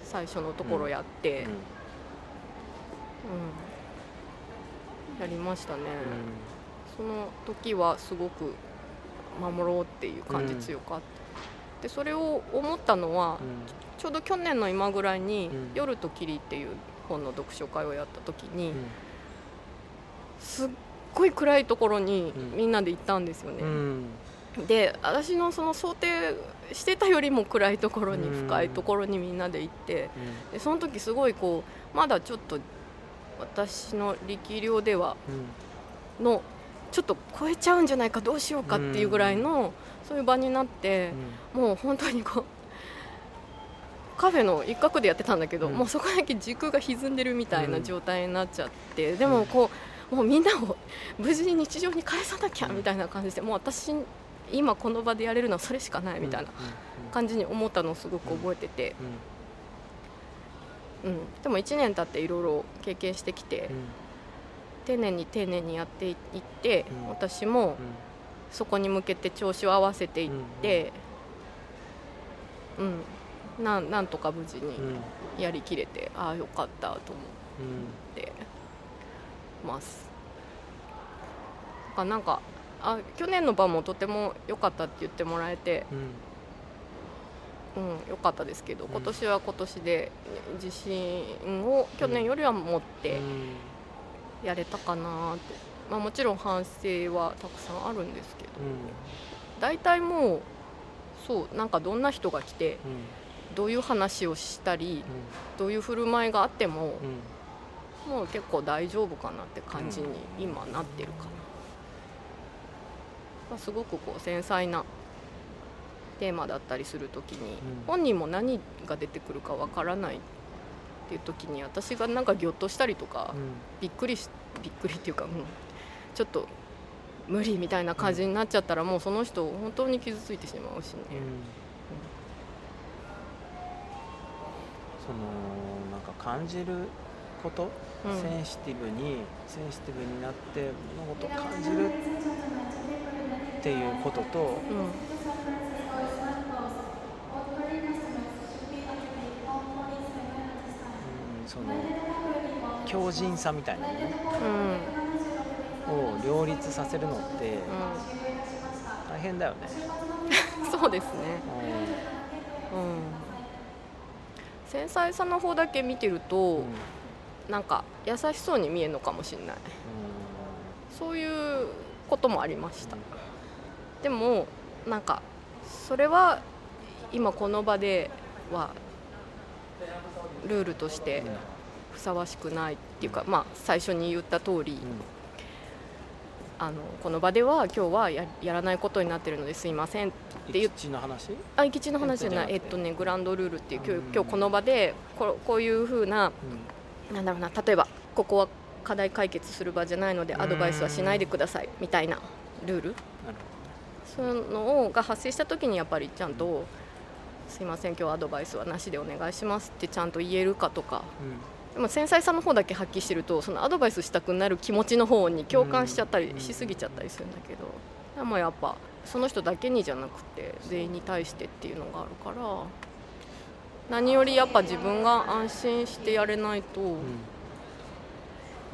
最初のところやって、うんやりましたね、その時はすごく守ろうっていう感じ強かった、でそれを思ったのは、ちょうど去年の今ぐらいに「夜と霧」っていう本の読書会をやった時に、すっごい暗いところにみんなで行ったんですよね、で私のその想定してたよりも暗いところに深いところにみんなで行って、でその時すごいこうまだちょっと私の力量ではのちょっと超えちゃうんじゃないかどうしようかっていうぐらいのそういう場になって、もう本当にこうカフェの一角でやってたんだけど、もうそこだけ時空が歪んでるみたいな状態になっちゃって、でもこうもうみんなを無事に日常に返さなきゃみたいな感じでもう私今この場でやれるのはそれしかないみたいな感じに思ったのをすごく覚えてて。うん、でも1年経っていろいろ経験してきて、うん、丁寧に丁寧にやっていって、うん、私もそこに向けて調子を合わせていって、うんななんとか無事にやりきれて、ああよかったと思ってます。なんかあ去年の場もとても良かったって言ってもらえて、うん、良かったですけど、今年は今年で自信を去年よりは持ってやれたかなって、まあ、もちろん反省はたくさんあるんですけど、大体もうそうなんかどんな人が来て、どういう話をしたり、どういう振る舞いがあっても、もう結構大丈夫かなって感じに今なってるかな。まあ、すごくこう繊細なテーマだったりする時に、本人も何が出てくるかわからないっていう時に私がなんかぎょっとしたりとか、びっくりしびっくりっていうか、うん、ちょっと無理みたいな感じになっちゃったら、もうその人本当に傷ついてしまうしね。そのなんか感じること、うんセンシティブにセンシティブになって物事を感じるっていうことと、うんうん、その強靭さみたいなのを両立させるのってう大変だよね。ん そうですね。ううん。繊細さの方だけ見てると、んなんか優しそうに見えるのかもしれない。そういうこともありました。でもなんかそれは今この場ではルールとしてふさわしくないっていうか、まあ、最初に言った通りあのこの場では今日はややらないことになってるのですいませんって言っての話？あ行き地の話じゃない。えっとねグランドルールっていう今日今日この場でここういうふうななんだろうな例えばここは課題解決する場じゃないのでアドバイスはしないでくださいみたいなルール？そういうのが発生した時にやっぱりちゃんと「すいません今日アドバイスはなしでお願いします」ってちゃんと言えるかとか。ほどでも繊細さの方だけ発揮してるとそのアドバイスしたくなる気持ちの方に共感しちゃったりうんしすぎちゃったりするんだけど。でもやっぱその人だけにじゃなくて全員に対してっていうのがあるから何よりやっぱ自分が安心してやれないとうん。うん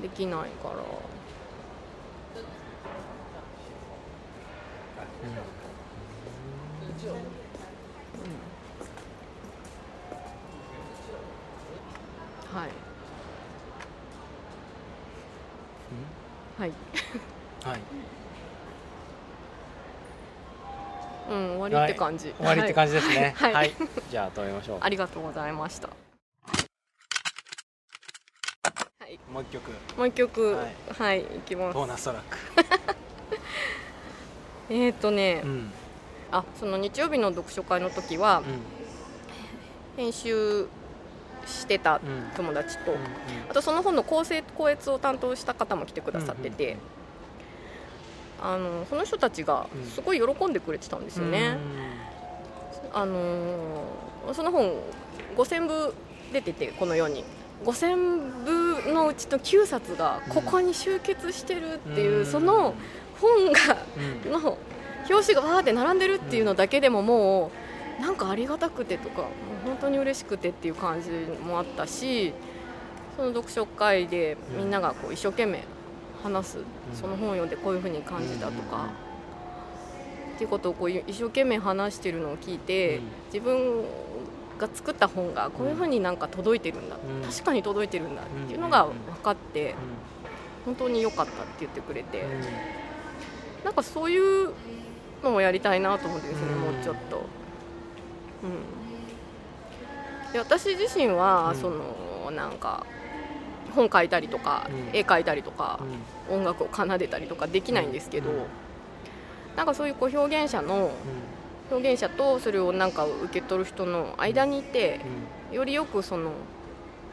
できないから。はい。はい。はいうん終わりって感じ、終わりって感じですね。はい。はい。じゃあ止めましょう。ありがとうございました。はい。もう一曲。もう一曲。ははいい、きます。ボーナストラック。えっ、ー、とね、うん。あその日曜日の読書会の時は編集してたうん友達と、うんあとその本の構成校閲を担当した方も来てくださってて、あのその人たちがうん。すごい喜んでくれてたんですよね、あのーその本5000部出ててこの世に。5000部のうちの9冊がここに集結してるっていう、うん。その本がうん。の表紙がわーって並んでるっていうのだけでももうなんかありがたくてとかもう本当に嬉しくてっていう感じもあったしその読書会でみんながこう一生懸命話す、その本を読んでこういうふうに感じたとか、っていうことをこう一生懸命話してるのを聞いて、うん。自分が作った本がこういうふうになんか届いてるんだ、うん。確かに届いてるんだ。っていうのが分かって、本当に良かったって言ってくれて。なんかそういうのもやりたいなと思ってですね、うん。もうちょっと。うん、で私自身は、うん。そのなんか本書いたりとか、うん。絵描いたりとかう、ん。音楽を奏でたりとかできないんですけど、うん。なんかそういうこう表現者の表現者とそれをなんか受け取る人の間にいて、よりよくその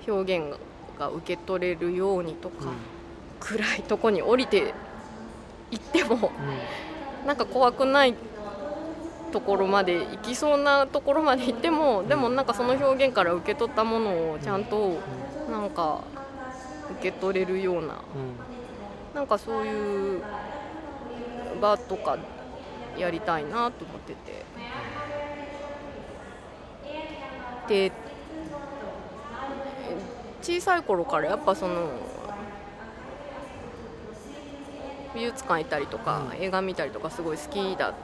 表現が受け取れるようにとか、暗いとこに降りていっても。なんか怖くないところまで行きそうなところまで行ってもでもなんかその表現から受け取ったものをちゃんとなんか受け取れるようななんかそういう場とかやりたいなと思ってて。で小さい頃からやっぱその美術館行ったりとか、うん。映画見たりとかすごい好きだっ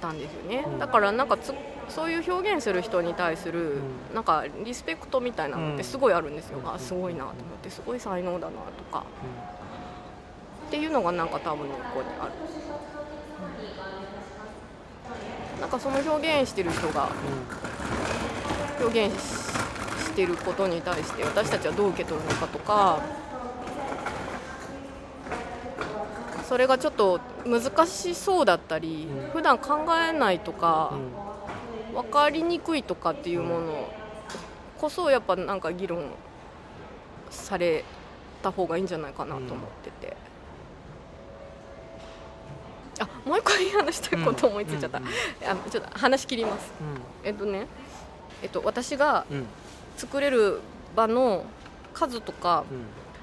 たんですよね、うん。だからなんかつそういう表現する人に対する、うん。なんかリスペクトみたいなのってすごいあるんですよ、うん。あすごいなと思ってすごい才能だなとか。っていうのがなんか多分ここにある、なんかその表現してる人が表現ししてることに対して私たちはどう受け取るのかとかそれがちょっと難しそうだったり、うん。普段考えないとか、分かりにくいとかっていうものこそやっぱなんか議論された方がいいんじゃないかなと思ってて。あもう一個いい話したいこと思いついちゃった、あちょっと話し切ります。えっとね、えっと、私がうん。作れる場の数とか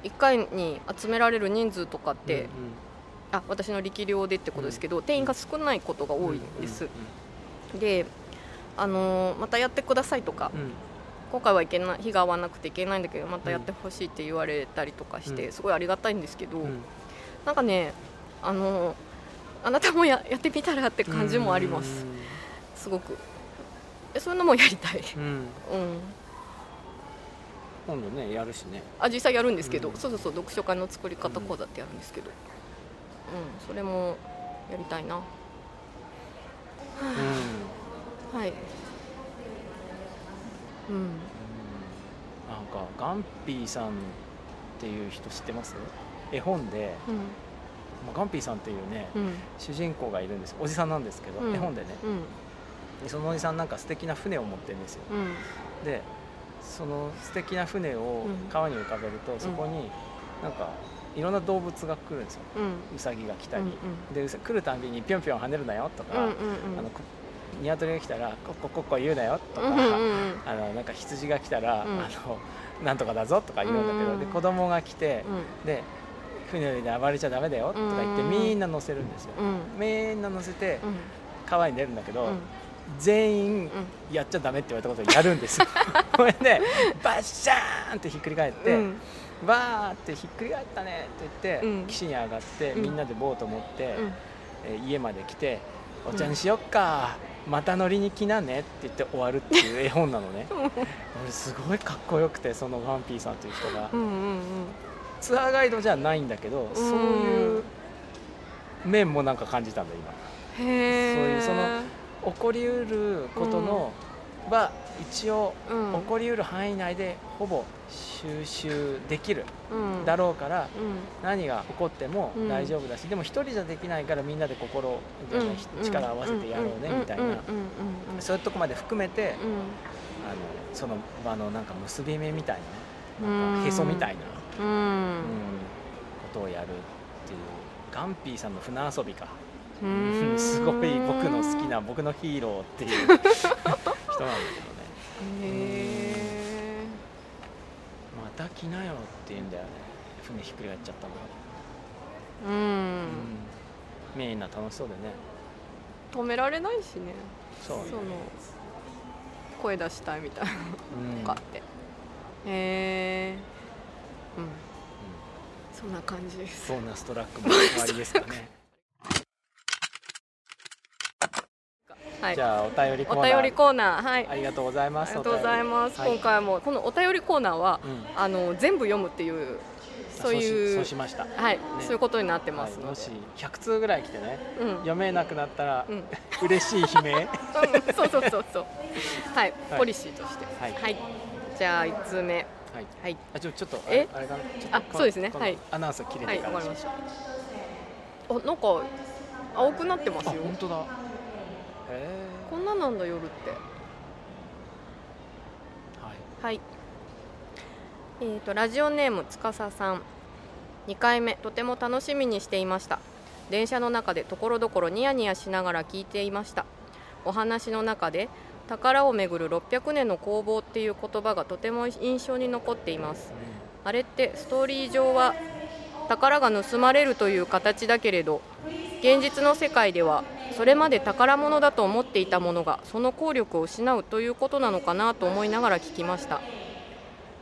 1回に集められる人数とかって、あ私の力量でってことですけど、定員が少ないことが多いんです、であのーまたやってくださいとか、今回はいけない日が合わなくていけないんだけどまたやってほしいって言われたりとかして、うん。すごいありがたいんですけど、なんかねあのーあなたもや やってみたらって感じもあります、すごく。えそういうのもやりたい、うんうん。うん、今度ねやるしね。あ実際やるんですけど、うん。そうそうそう読書会の作り方講座ってやるんですけど、うん。それもやりたいなうん。なんかガンピーさんっていう人知ってます？絵本で、うん。まあ、ガンピーさんっていうね、うん。主人公がいるんです。おじさんなんですけど、うん。絵本でね。うん。でそのおじさんなんか素敵な船を持ってるんですよ。うん。でその素敵な船をうん。川に浮かべると、そこになんかいろんな動物が来るんですよ。うん。ウサギが来たり、うんでうさ来るたんびにぴょんぴょん跳ねるなよとか、うんうんうん。あのこ鶏が来たらコッココッコ言うなよとか、うんうんうん。あのなんか羊が来たら、うん。あのなんとかだぞとか言うんだけど、うんで子供が来て、で船で暴れちゃダメだよとか言って、うん。みんな乗せるんですよ、うん。みんな乗せてうん。川に出るんだけど、うん。全員やっちゃダメって言われたことをやるんですよ。これでバッシャーンってひっくり返って、うんわーってひっくり返ったねって言って、うん。岸に上がって、うん。みんなでボート持って、うん。えー家まで来て「お茶にしよっか、また乗りに来なね」って言って終わるっていう絵本なのね。俺すごいかっこよくてそのワンピーさんという人が。うんうんツアーガイドじゃないんだけど、そういう面もなんか感じたんだ今。そういうその起こりうることの、は一応うん。起こりうる範囲内でほぼ収集できるうんだろうから、うん。何が起こってもうん。大丈夫だし、でも一人じゃできないからみんなで心力を合わせてやろうねみたいな、そういうとこまで含めて、うん。あのその場のなんか結び目みたいなうん。なんかへそみたいな、うん。うんことをやるっていうガンピーさんの船遊びか、すごい僕の好きな僕のヒーローっていう人なんだけど。ねへえまた来なよって言うんだよね。船ひっくり返っちゃったの。うん。うん。みんな楽しそうでね。止められないしね。そうその声出したいみたいな。うん。のがあって。へえうん。そんな感じです。ボーナストラックも終わりですかねはいじゃあお便りコーおナー。便りコーナー。はい。ありがとうございあます。りがとうございます、今回もこのお便りコーナーは、うん。あの全部読むっていうそういうそうしました、はい、そういうことになってまはい、すもし100通ぐらい来てねうん、うん、読めなくなったらうん、嬉しい悲鳴。そうそうそうそう。はい、はい。ポリシーとして。はい。じゃあ1通目。はい。はい。あちょちょっとあえ？れあれかな？あそうですね。はい。アナウンス切れはいてから。わかりました。あなんか青くなってますよ。あ本当だこんななんだ夜って。はい。はい。えー、とラジオネームつかささん。2回目。とても楽しみにしていました。電車の中でところどころニヤニヤしながら聞いていました。お話の中で宝をめぐる600年の攻防っていう言葉がとても印象に残っています。あれってストーリー上は宝が盗まれるという形だけれど現実の世界ではそれまで宝物だと思っていたものがその効力を失うということなのかなと思いながら聞きました。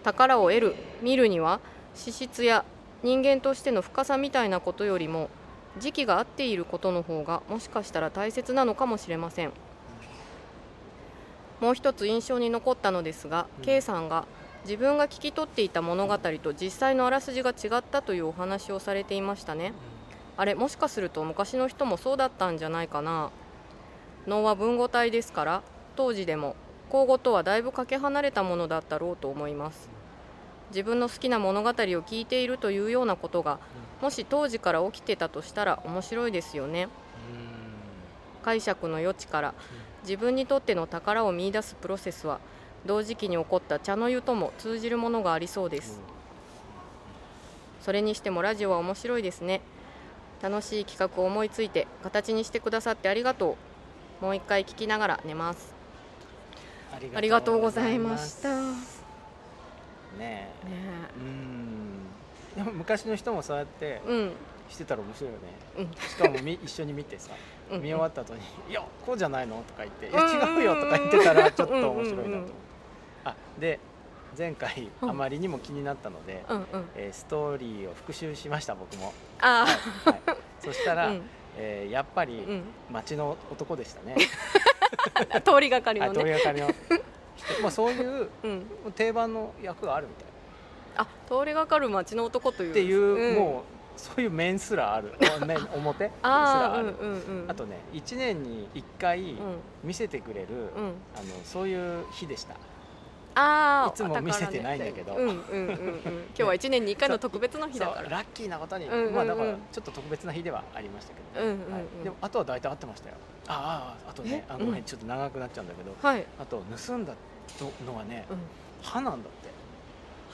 宝を得る見るには資質や人間としての深さみたいなことよりも時期が合っていることの方がもしかしたら大切なのかもしれません。もう一つ印象に残ったのですが、うん K さんが自分が聞き取っていた物語と実際のあらすじが違ったというお話をされていましたね。あれもしかすると昔の人もそうだったんじゃないかな。能は文語体ですから当時でも口語とはだいぶかけ離れたものだったろうと思います。自分の好きな物語を聞いているというようなことがもし当時から起きてたとしたら面白いですよね。解釈の余地から自分にとっての宝を見出すプロセスは同時期に起こった茶の湯とも通じるものがありそうです。それにしてもラジオは面白いですね楽しい企画を思いついて形にしてくださってありがとう。もう一回聞きながら寝ます。ありがとうございました。ねえ。ねうん。でも昔の人もそうやってうん。してたら面白いよね。うん。しかもみ一緒に見てさうん。見終わった後に「いやこうじゃないの?」とか言って「いうん。や違うよ」とか言ってたらちょっと面白いなとうんうんうん。あで前回うん。あまりにも気になったので、うんうん。えーストーリーを復習しました僕も、あはい。はい。そしたあ、ら、うん。えーやっぱりうん、町の男でしたね、通りがかりのね、りがかりの。人 まあそういううん、定番の役があるみたいあ通りがかる町の男という。っていう、ん。もうそういう面すらある。お 面表？すあらある、あうんうん。うんあとね1年に1回うん。見せてくれる、うん。あのそういう日でしたああいつも見せてないんだけど。うんうんうんうん。今日は一年に一回の特別の日だから。そうラッキーなことに、うんうんうん。まあだからちょっと特別な日ではありましたけど、うんうんうん。はい、でもあとは大体合ってましたよ。あああとねえ？あごめん、うん。ちょっと長くなっちゃうんだけど。はい、あと盗んだのはねうん、歯なんだって。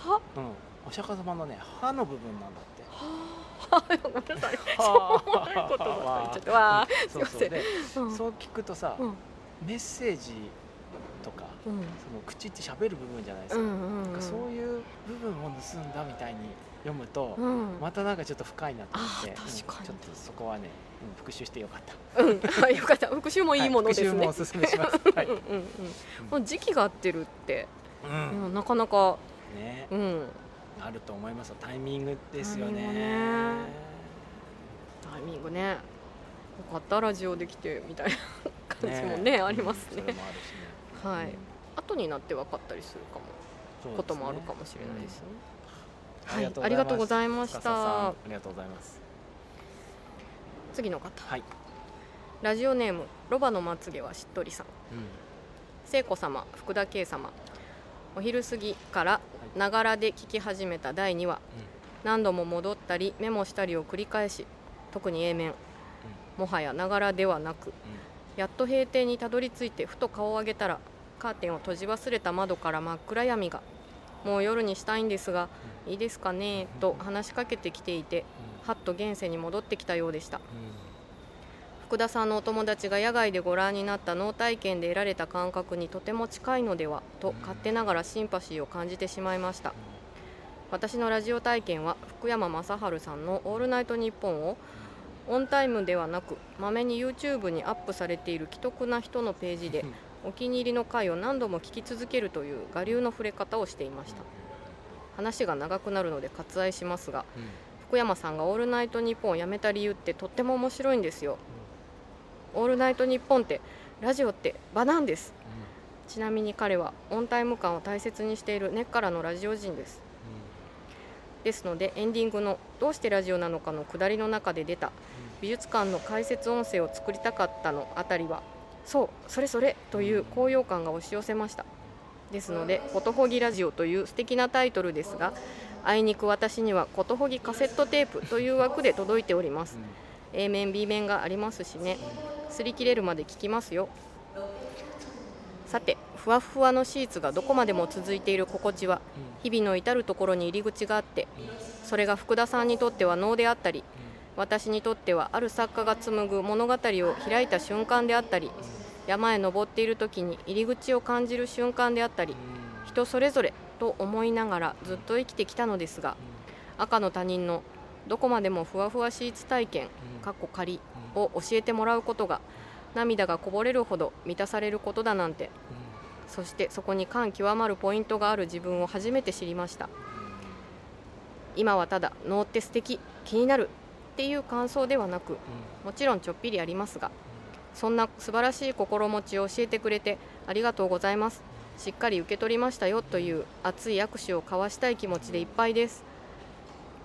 はうん。お釈迦様のね歯の部分なんだって。は ごめんなさい。しょういこと言っちゃって。わあすいません。そう聞くとさ、うん。メッセージその口って喋る部分じゃないですか,、うんうんうん。そういう部分を盗んだみたいに読むと、うん。またなんかちょっと深いなと思ってあー確かに。うんちょっとそこはね、うん復習してよかった。うん。あよかった。復習もいいものですね、はい復習もおすすめします。はい、うん時期が合ってるって、ううんん、なかなかね。うん。あると思いますよ。タイミングですよね。タイミングね。よかった。ラジオできてみたいな感じもねありますね。はい後になって分かったりするかも。ね。こともあるかもしれないですね。うん。はいありがとうございました。ありがとうございます。次の方。はい、ラジオネームロバのまつげはしっとりさん。うん。聖子様福田圭様。お昼過ぎからながらで聞き始めた第2話。何度も戻ったりメモしたりを繰り返し特に A 面。もはやながらではなくやっと閉店にたどり着いてふと顔を上げたらカーテンを閉じ忘れた窓から真っ暗闇がもう夜にしたいんですがいいですかねと話しかけてきていてはっと現世に戻ってきたようでした。福田さんのお友達が野外でご覧になった脳体験で得られた感覚にとても近いのではと勝手ながらシンパシーを感じてしまいました。私のラジオ体験は福山雅治さんの「オールナイトニッポン」をオンタイムではなくまめに YouTube にアップされている既得な人のページでお気に入りの回を何度も聞き続けるという我流の触れ方をしていました。話が長くなるので割愛しますが福山さんが「オールナイトニッポン」をやめた理由ってとっても面白いんですよ「オールナイトニッポン」ってラジオって場なんです。ちなみに彼はオンタイム感を大切にしている根っからのラジオ人です。ですのでエンディングの「どうしてラジオなのか」の下りの中で出た美術館の解説音声を作りたかったのあたりはそうそれそれという高揚感が押し寄せました。ですので「ことほぎラジオ」という素敵なタイトルですがあいにく私にはことほぎカセットテープという枠で届いております。A 面 B 面がありますしね。擦り切れるまで聞きますよ。さてふわふわのシーツがどこまでも続いている心地は日々の至る所に入り口があってそれが福田さんにとっては能であったり私にとってはある作家が紡ぐ物語を開いた瞬間であったり山へ登っている時に入り口を感じる瞬間であったり人それぞれと思いながらずっと生きてきたのですが赤の他人のどこまでもふわふわシーツ体験かっこ仮を教えてもらうことが涙がこぼれるほど満たされることだなんてそしてそこに感極まるポイントがある自分を初めて知りました。今はただ能って素敵気になるっていう感想ではなくもちろんちょっぴりありますがそんな素晴らしい心持ちを教えてくれてありがとうございます。しっかり受け取りましたよという熱い握手を交わしたい気持ちでいっぱいです。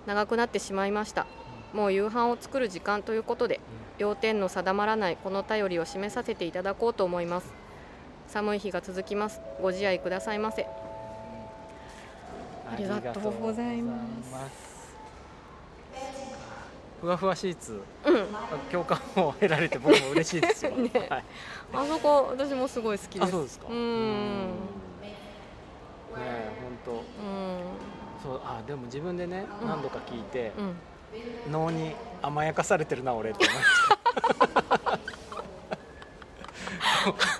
長くなってしまいました。もう夕飯を作る時間ということで要点の定まらないこの便りを示させていただこうと思います。寒い日が続きます。ご自愛くださいませ。ありがとうございますふわふわシーツうん。共感を得られて僕も嬉しいですよ、ねはい、あそこ私もすごい好きです。あそうですか。うーん。ねえ本うん。当そうあでも自分でねうん。何度か聞いて、うん。脳に甘やかされてるな俺って思いまし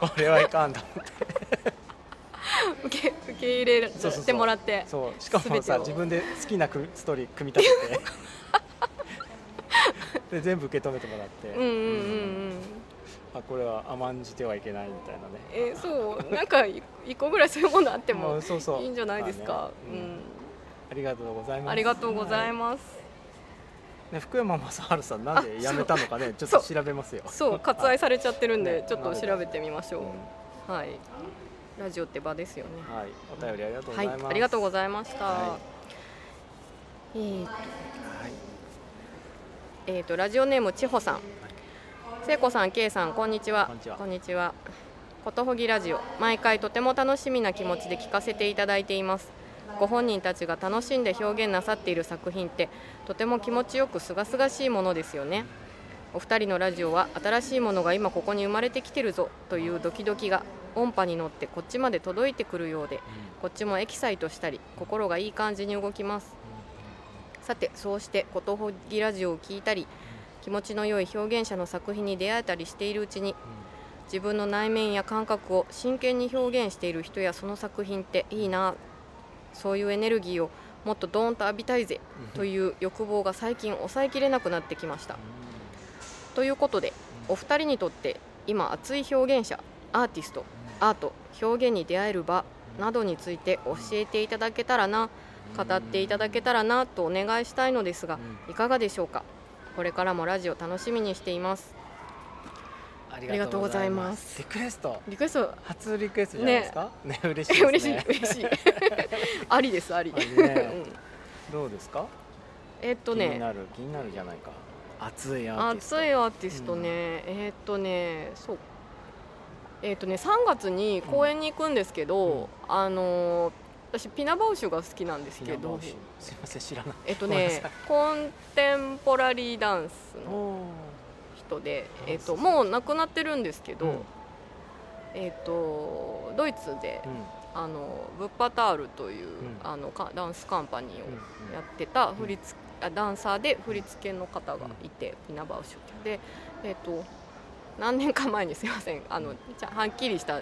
たこれはいかんと思って。受け受け入れてもらって。そう。しかもさ自分で好きなくストーリー組み立てて で全部受け止めてもらって、うんうんうんうん。あこれは甘んじてはいけないみたいなね。えーそう。なんかい一個ぐらいそういうものあってもいいんじゃないですか、うん。うん。ありがとうございます。ありがとうございす、ます、ね、福山雅治さんなんで辞めたのかね？ちょっと調べますよ。そう。割愛されちゃってるんで ね。ちょっと調べてみましょう。はい。ラジオって場ですよね。はい。お便りありがとうござます、はい。いありがとうございました、はえーと。はいえーとラジオネームちほさん聖子さん、けいさん、こんにちは。こんにちはは。ことほぎラジオ、毎回とても楽しみな気持ちで聞かせていただいています。ご本人たちが楽しんで表現なさっている作品って、とても気持ちよくすがすがしいものですよね。お二人のラジオは新しいものが今ここに生まれてきてるぞというドキドキが音波に乗ってこっちまで届いてくるようでこっちもエキサイトしたり心がいい感じに動きますさてそうしてことほぎラジオを聞いたり気持ちの良い表現者の作品に出会えたりしているうちに自分の内面や感覚を真剣に表現している人やその作品っていいなそういうエネルギーをもっとドーンと浴びたいぜという欲望が最近抑えきれなくなってきました。ということでお二人にとって今熱い表現者アーティストアート表現に出会える場などについて教えていただけたらな語っていただけたらなとお願いしたいのですがいかがでしょうか？これからもラジオ楽しみにしています。ありがとうございます。リクエスト。リクエスト。初リクエストじゃないですか？ね。嬉しいです嬉しいね嬉しい。ありですあり。ね。うん。どうですか？えっと気にねなる気になるじゃないか。熱いアーティスト。熱いアーティストね、えっとねそう。えっとね3月に公演に行くんですけど、うん。あのー私ピナバウシュが好きなんですけど。すいません知らない。えっとねコンテンポラリーダンスのお人で、えっと、もう亡くなってるんですけど、うん。えっと、ドイツでうん。あのブッパタールという、ん。あのかダンスカンパニーをうん。やってた振り付あダンサーで振り付けの方がいて、ピナバウシュ。で、えっと何年か前にすいませんあのはっきりした、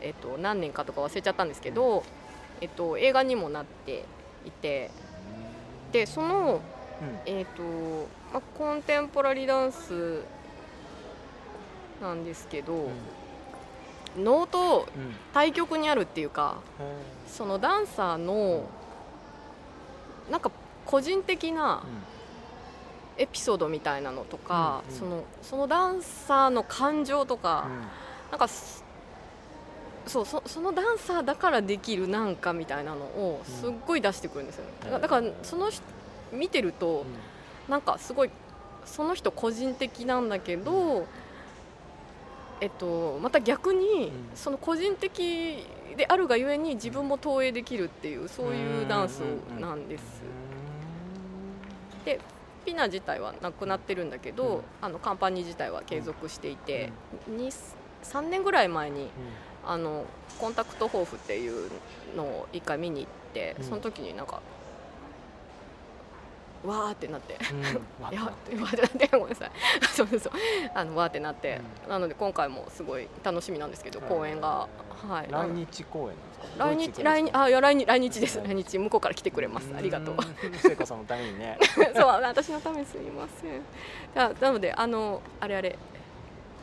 えっと何年かとか忘れちゃったんですけど、えっと映画にもなっていてでその、うん。えっとまあ、コンテンポラリーダンスなんですけど、能とうん。対極にあるっていうかへそのダンサーのなんか個人的なーエピソードみたいなのとか、そのそのダンサーの感情とか、うん。なんかすそうそそのダンサーだからできるなんかみたいなのをすっごい出してくるんですよね、だからだからその人見てるとなんかすごいその人個人的なんだけど、えっと、また逆にん。その個人的であるがゆえに自分も投影できるっていうそういうダンスなんです。でピナ自体はなくなってるんだけど、うん。あのカンパニー自体は継続していて、に3年ぐらい前にあのコンタクト抱負っていうのを一回見に行って、うん。その時になんかわーってなって。うん。う んわーって。なってごめんなさい。そうそうあのわーってなって、なので今回もすごい楽しみなんですけど、はい。公演がはい。来日公演なんですか？来日来日あいや来日来日です。うん。来日向こうから来てくれます。ありがとう。うん聖子さんのためにね。そう私のためにすみません。あなのであのあれあれ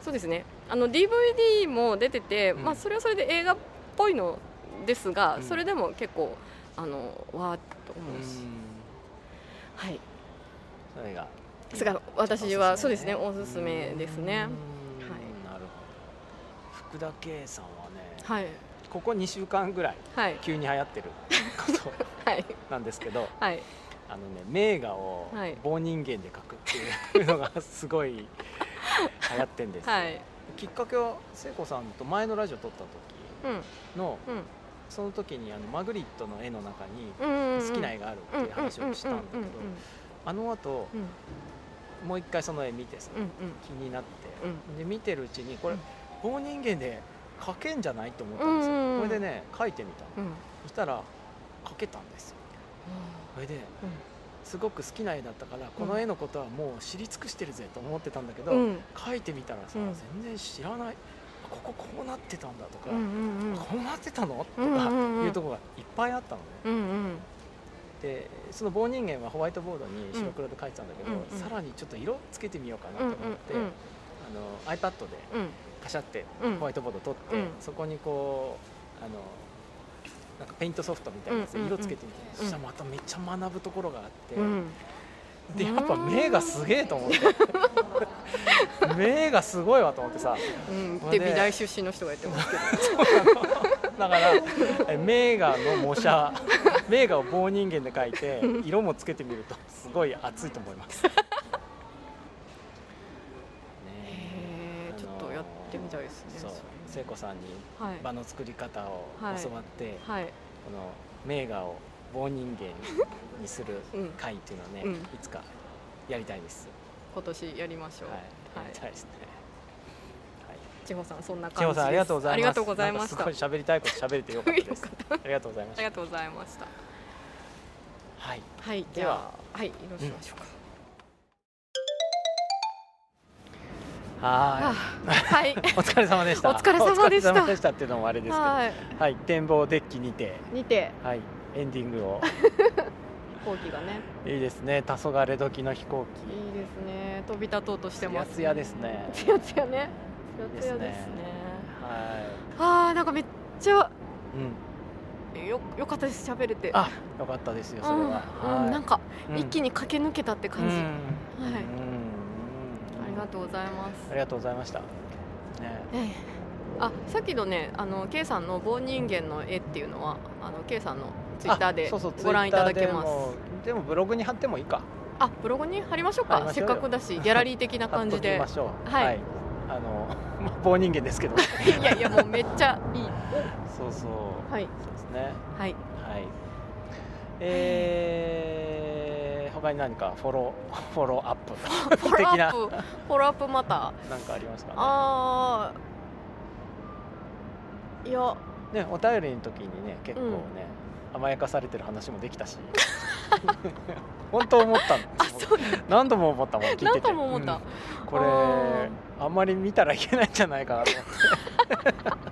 そうですね。あの DVD も出てて、うん。まあそれはそれで映画っぽいのですが、うん。それでも結構あのわーっとう思うし、ん。はい。それが。ですが私はそうですねおすすめですね。うん。はい。なるほど。福田圭さんはねはい。ここ2週間ぐらいはい。急に流行ってるこ はい。となんですけど はい。あのね名画をはい。棒人間で描くっていうのがすごい 流行ってんですよ、はい。きっかけは聖子さんと前のラジオ撮ったうん時のうん。その時にあのマグリットの絵の中に好きな絵があるっていう話をしたんだけどあの後うん。もう一回その絵見てさうんうん。気になってうん。で見てるうちにこれうん。棒人間で描けんじゃないと思ったんですうんうんうん。よこれでね描いてみたの。うん。そしたら描けたんですよ。それですごく好きな絵だったからこの絵のことはもう知り尽くしてるぜと思ってたんだけど、うん。描いてみたらさ、うん。全然知らないこここうなってたんだとか、うんうんうん。こうなってたの？とかうんうんうん。いうところがいっぱいあったのね。うんうんでその棒人間はホワイトボードに白黒で描いてたんだけど、うんうんさらにちょっと色つけてみようかなとうん思って、うんうんあの iPad でうん。カシャってうん。ホワイトボード取って、うん。そこにこうあのなんかペイントソフトみたいな色つけてみて、そしたらまためっちゃ学ぶところがあって、うん。でやっぱ目がすげえと思って。目がすごいわと思ってさ。うん。で美大出身の人が言ってますけど。だからえ名画の模写。名画を棒人間で描いて色もつけてみるとすごい熱いと思います。ねちょっとやってみたいですね聖子さんにはい。場の作り方をはい。教わって、はい。この名画を棒人間にするうん。会っていうのをね、うん。いつかやりたいです。今年やりましょう。はい、はい。やりたいですね。はい。千穂さんそんな千穂感じです。さんありがとうございます。ありがとうござい喋りたいこと喋れてよかったです。ありがとうございました。ありがとうございました。はい。はい。では。はい。移動しましょうか、はあはいい。お疲れ様でした。お疲れ様でしたお疲れ様でしたっていうのもあれですけど。ははいい。展望デッキにて、にてはい。エンディングを。飛行機がねいいですね。黄昏時の飛行機。いいですね飛び立とうとしてますツヤツヤですね。つやつやねつやつやですねいいあーなんかめっちゃはい。うん。よよかったです喋れてあ、よかったですよ。それは。うんうん、なんか一気にに駆け抜けたって感じ、うんはいがとうございますありがとうございました。ね。ええあさっきのねあの K さんの棒人間の絵っていうのはあの K さんのツイッターでご覧いただけますでもブログに貼ってもいいか。あブログに貼りましょうかせっかくだしギャラリー的な感じでときましょう。はいあのまあ棒人間ですけど。いやいやもうめっちゃいいそうそう。はいそうですね。はいはい。えー、他に何かフォロー フォローアップフォローア的なップフォローアップまた？なんかありますかね？あー。いや。ねお便りの時にね結構ね、甘やかされてる話もできたし。本当思ったの。あそう。何度も思ったもん聞いてて。何とも思った、うん。これあんまり見たらいけないんじゃないかなと思って。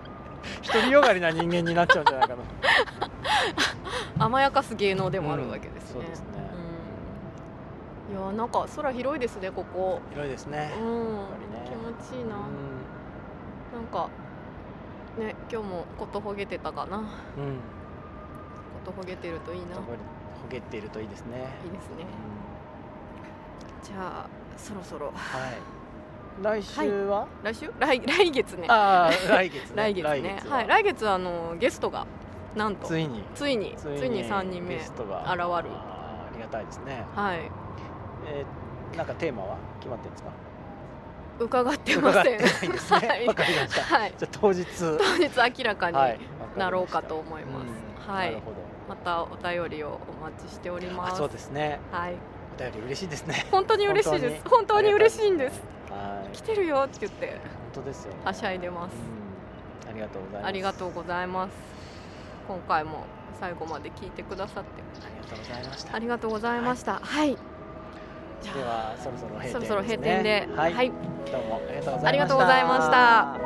独りよがりな人間になっちゃうんじゃないかな甘やかす芸能でもあるわけですね、そうですね、うんいやなんか空広いですねここ。広いですね。うん、ね。気持ちいいな、うなんかね今日もことほげてたかな。こん、うん、とほげてるといいな。ほげっているといいですね、いいですね。うん。じゃあそろそろ。はい。来週は、来週？来来月ね。ああ 来月ね。来月ね。は。い。来月あのゲストがなんと。ついに。ついについに3人目ゲストが。現る。あーありがたいですね、はいえーなんかテーマは決まってるんですか？伺ってません。ないんですね。はい。わかりました。はい。じゃあ当日。当日明らかにはい。なろうかと思います、はい。うん。なるほど。またお便りをお待ちしております。あそうですね。はい。お便り嬉しいですね。本当に嬉しいです。本当に。に嬉しいんです。はい。来てるよって言って。本当ですよ。はしゃいでます。うん。ありがとうございます。ありがとうございます。今回も最後まで聞いてくださって。ありがとうございました。ありがとうございました。はい、ではそろそろ閉店、ね、そろそろ閉店で、はい、はい、どうもありがとうございました。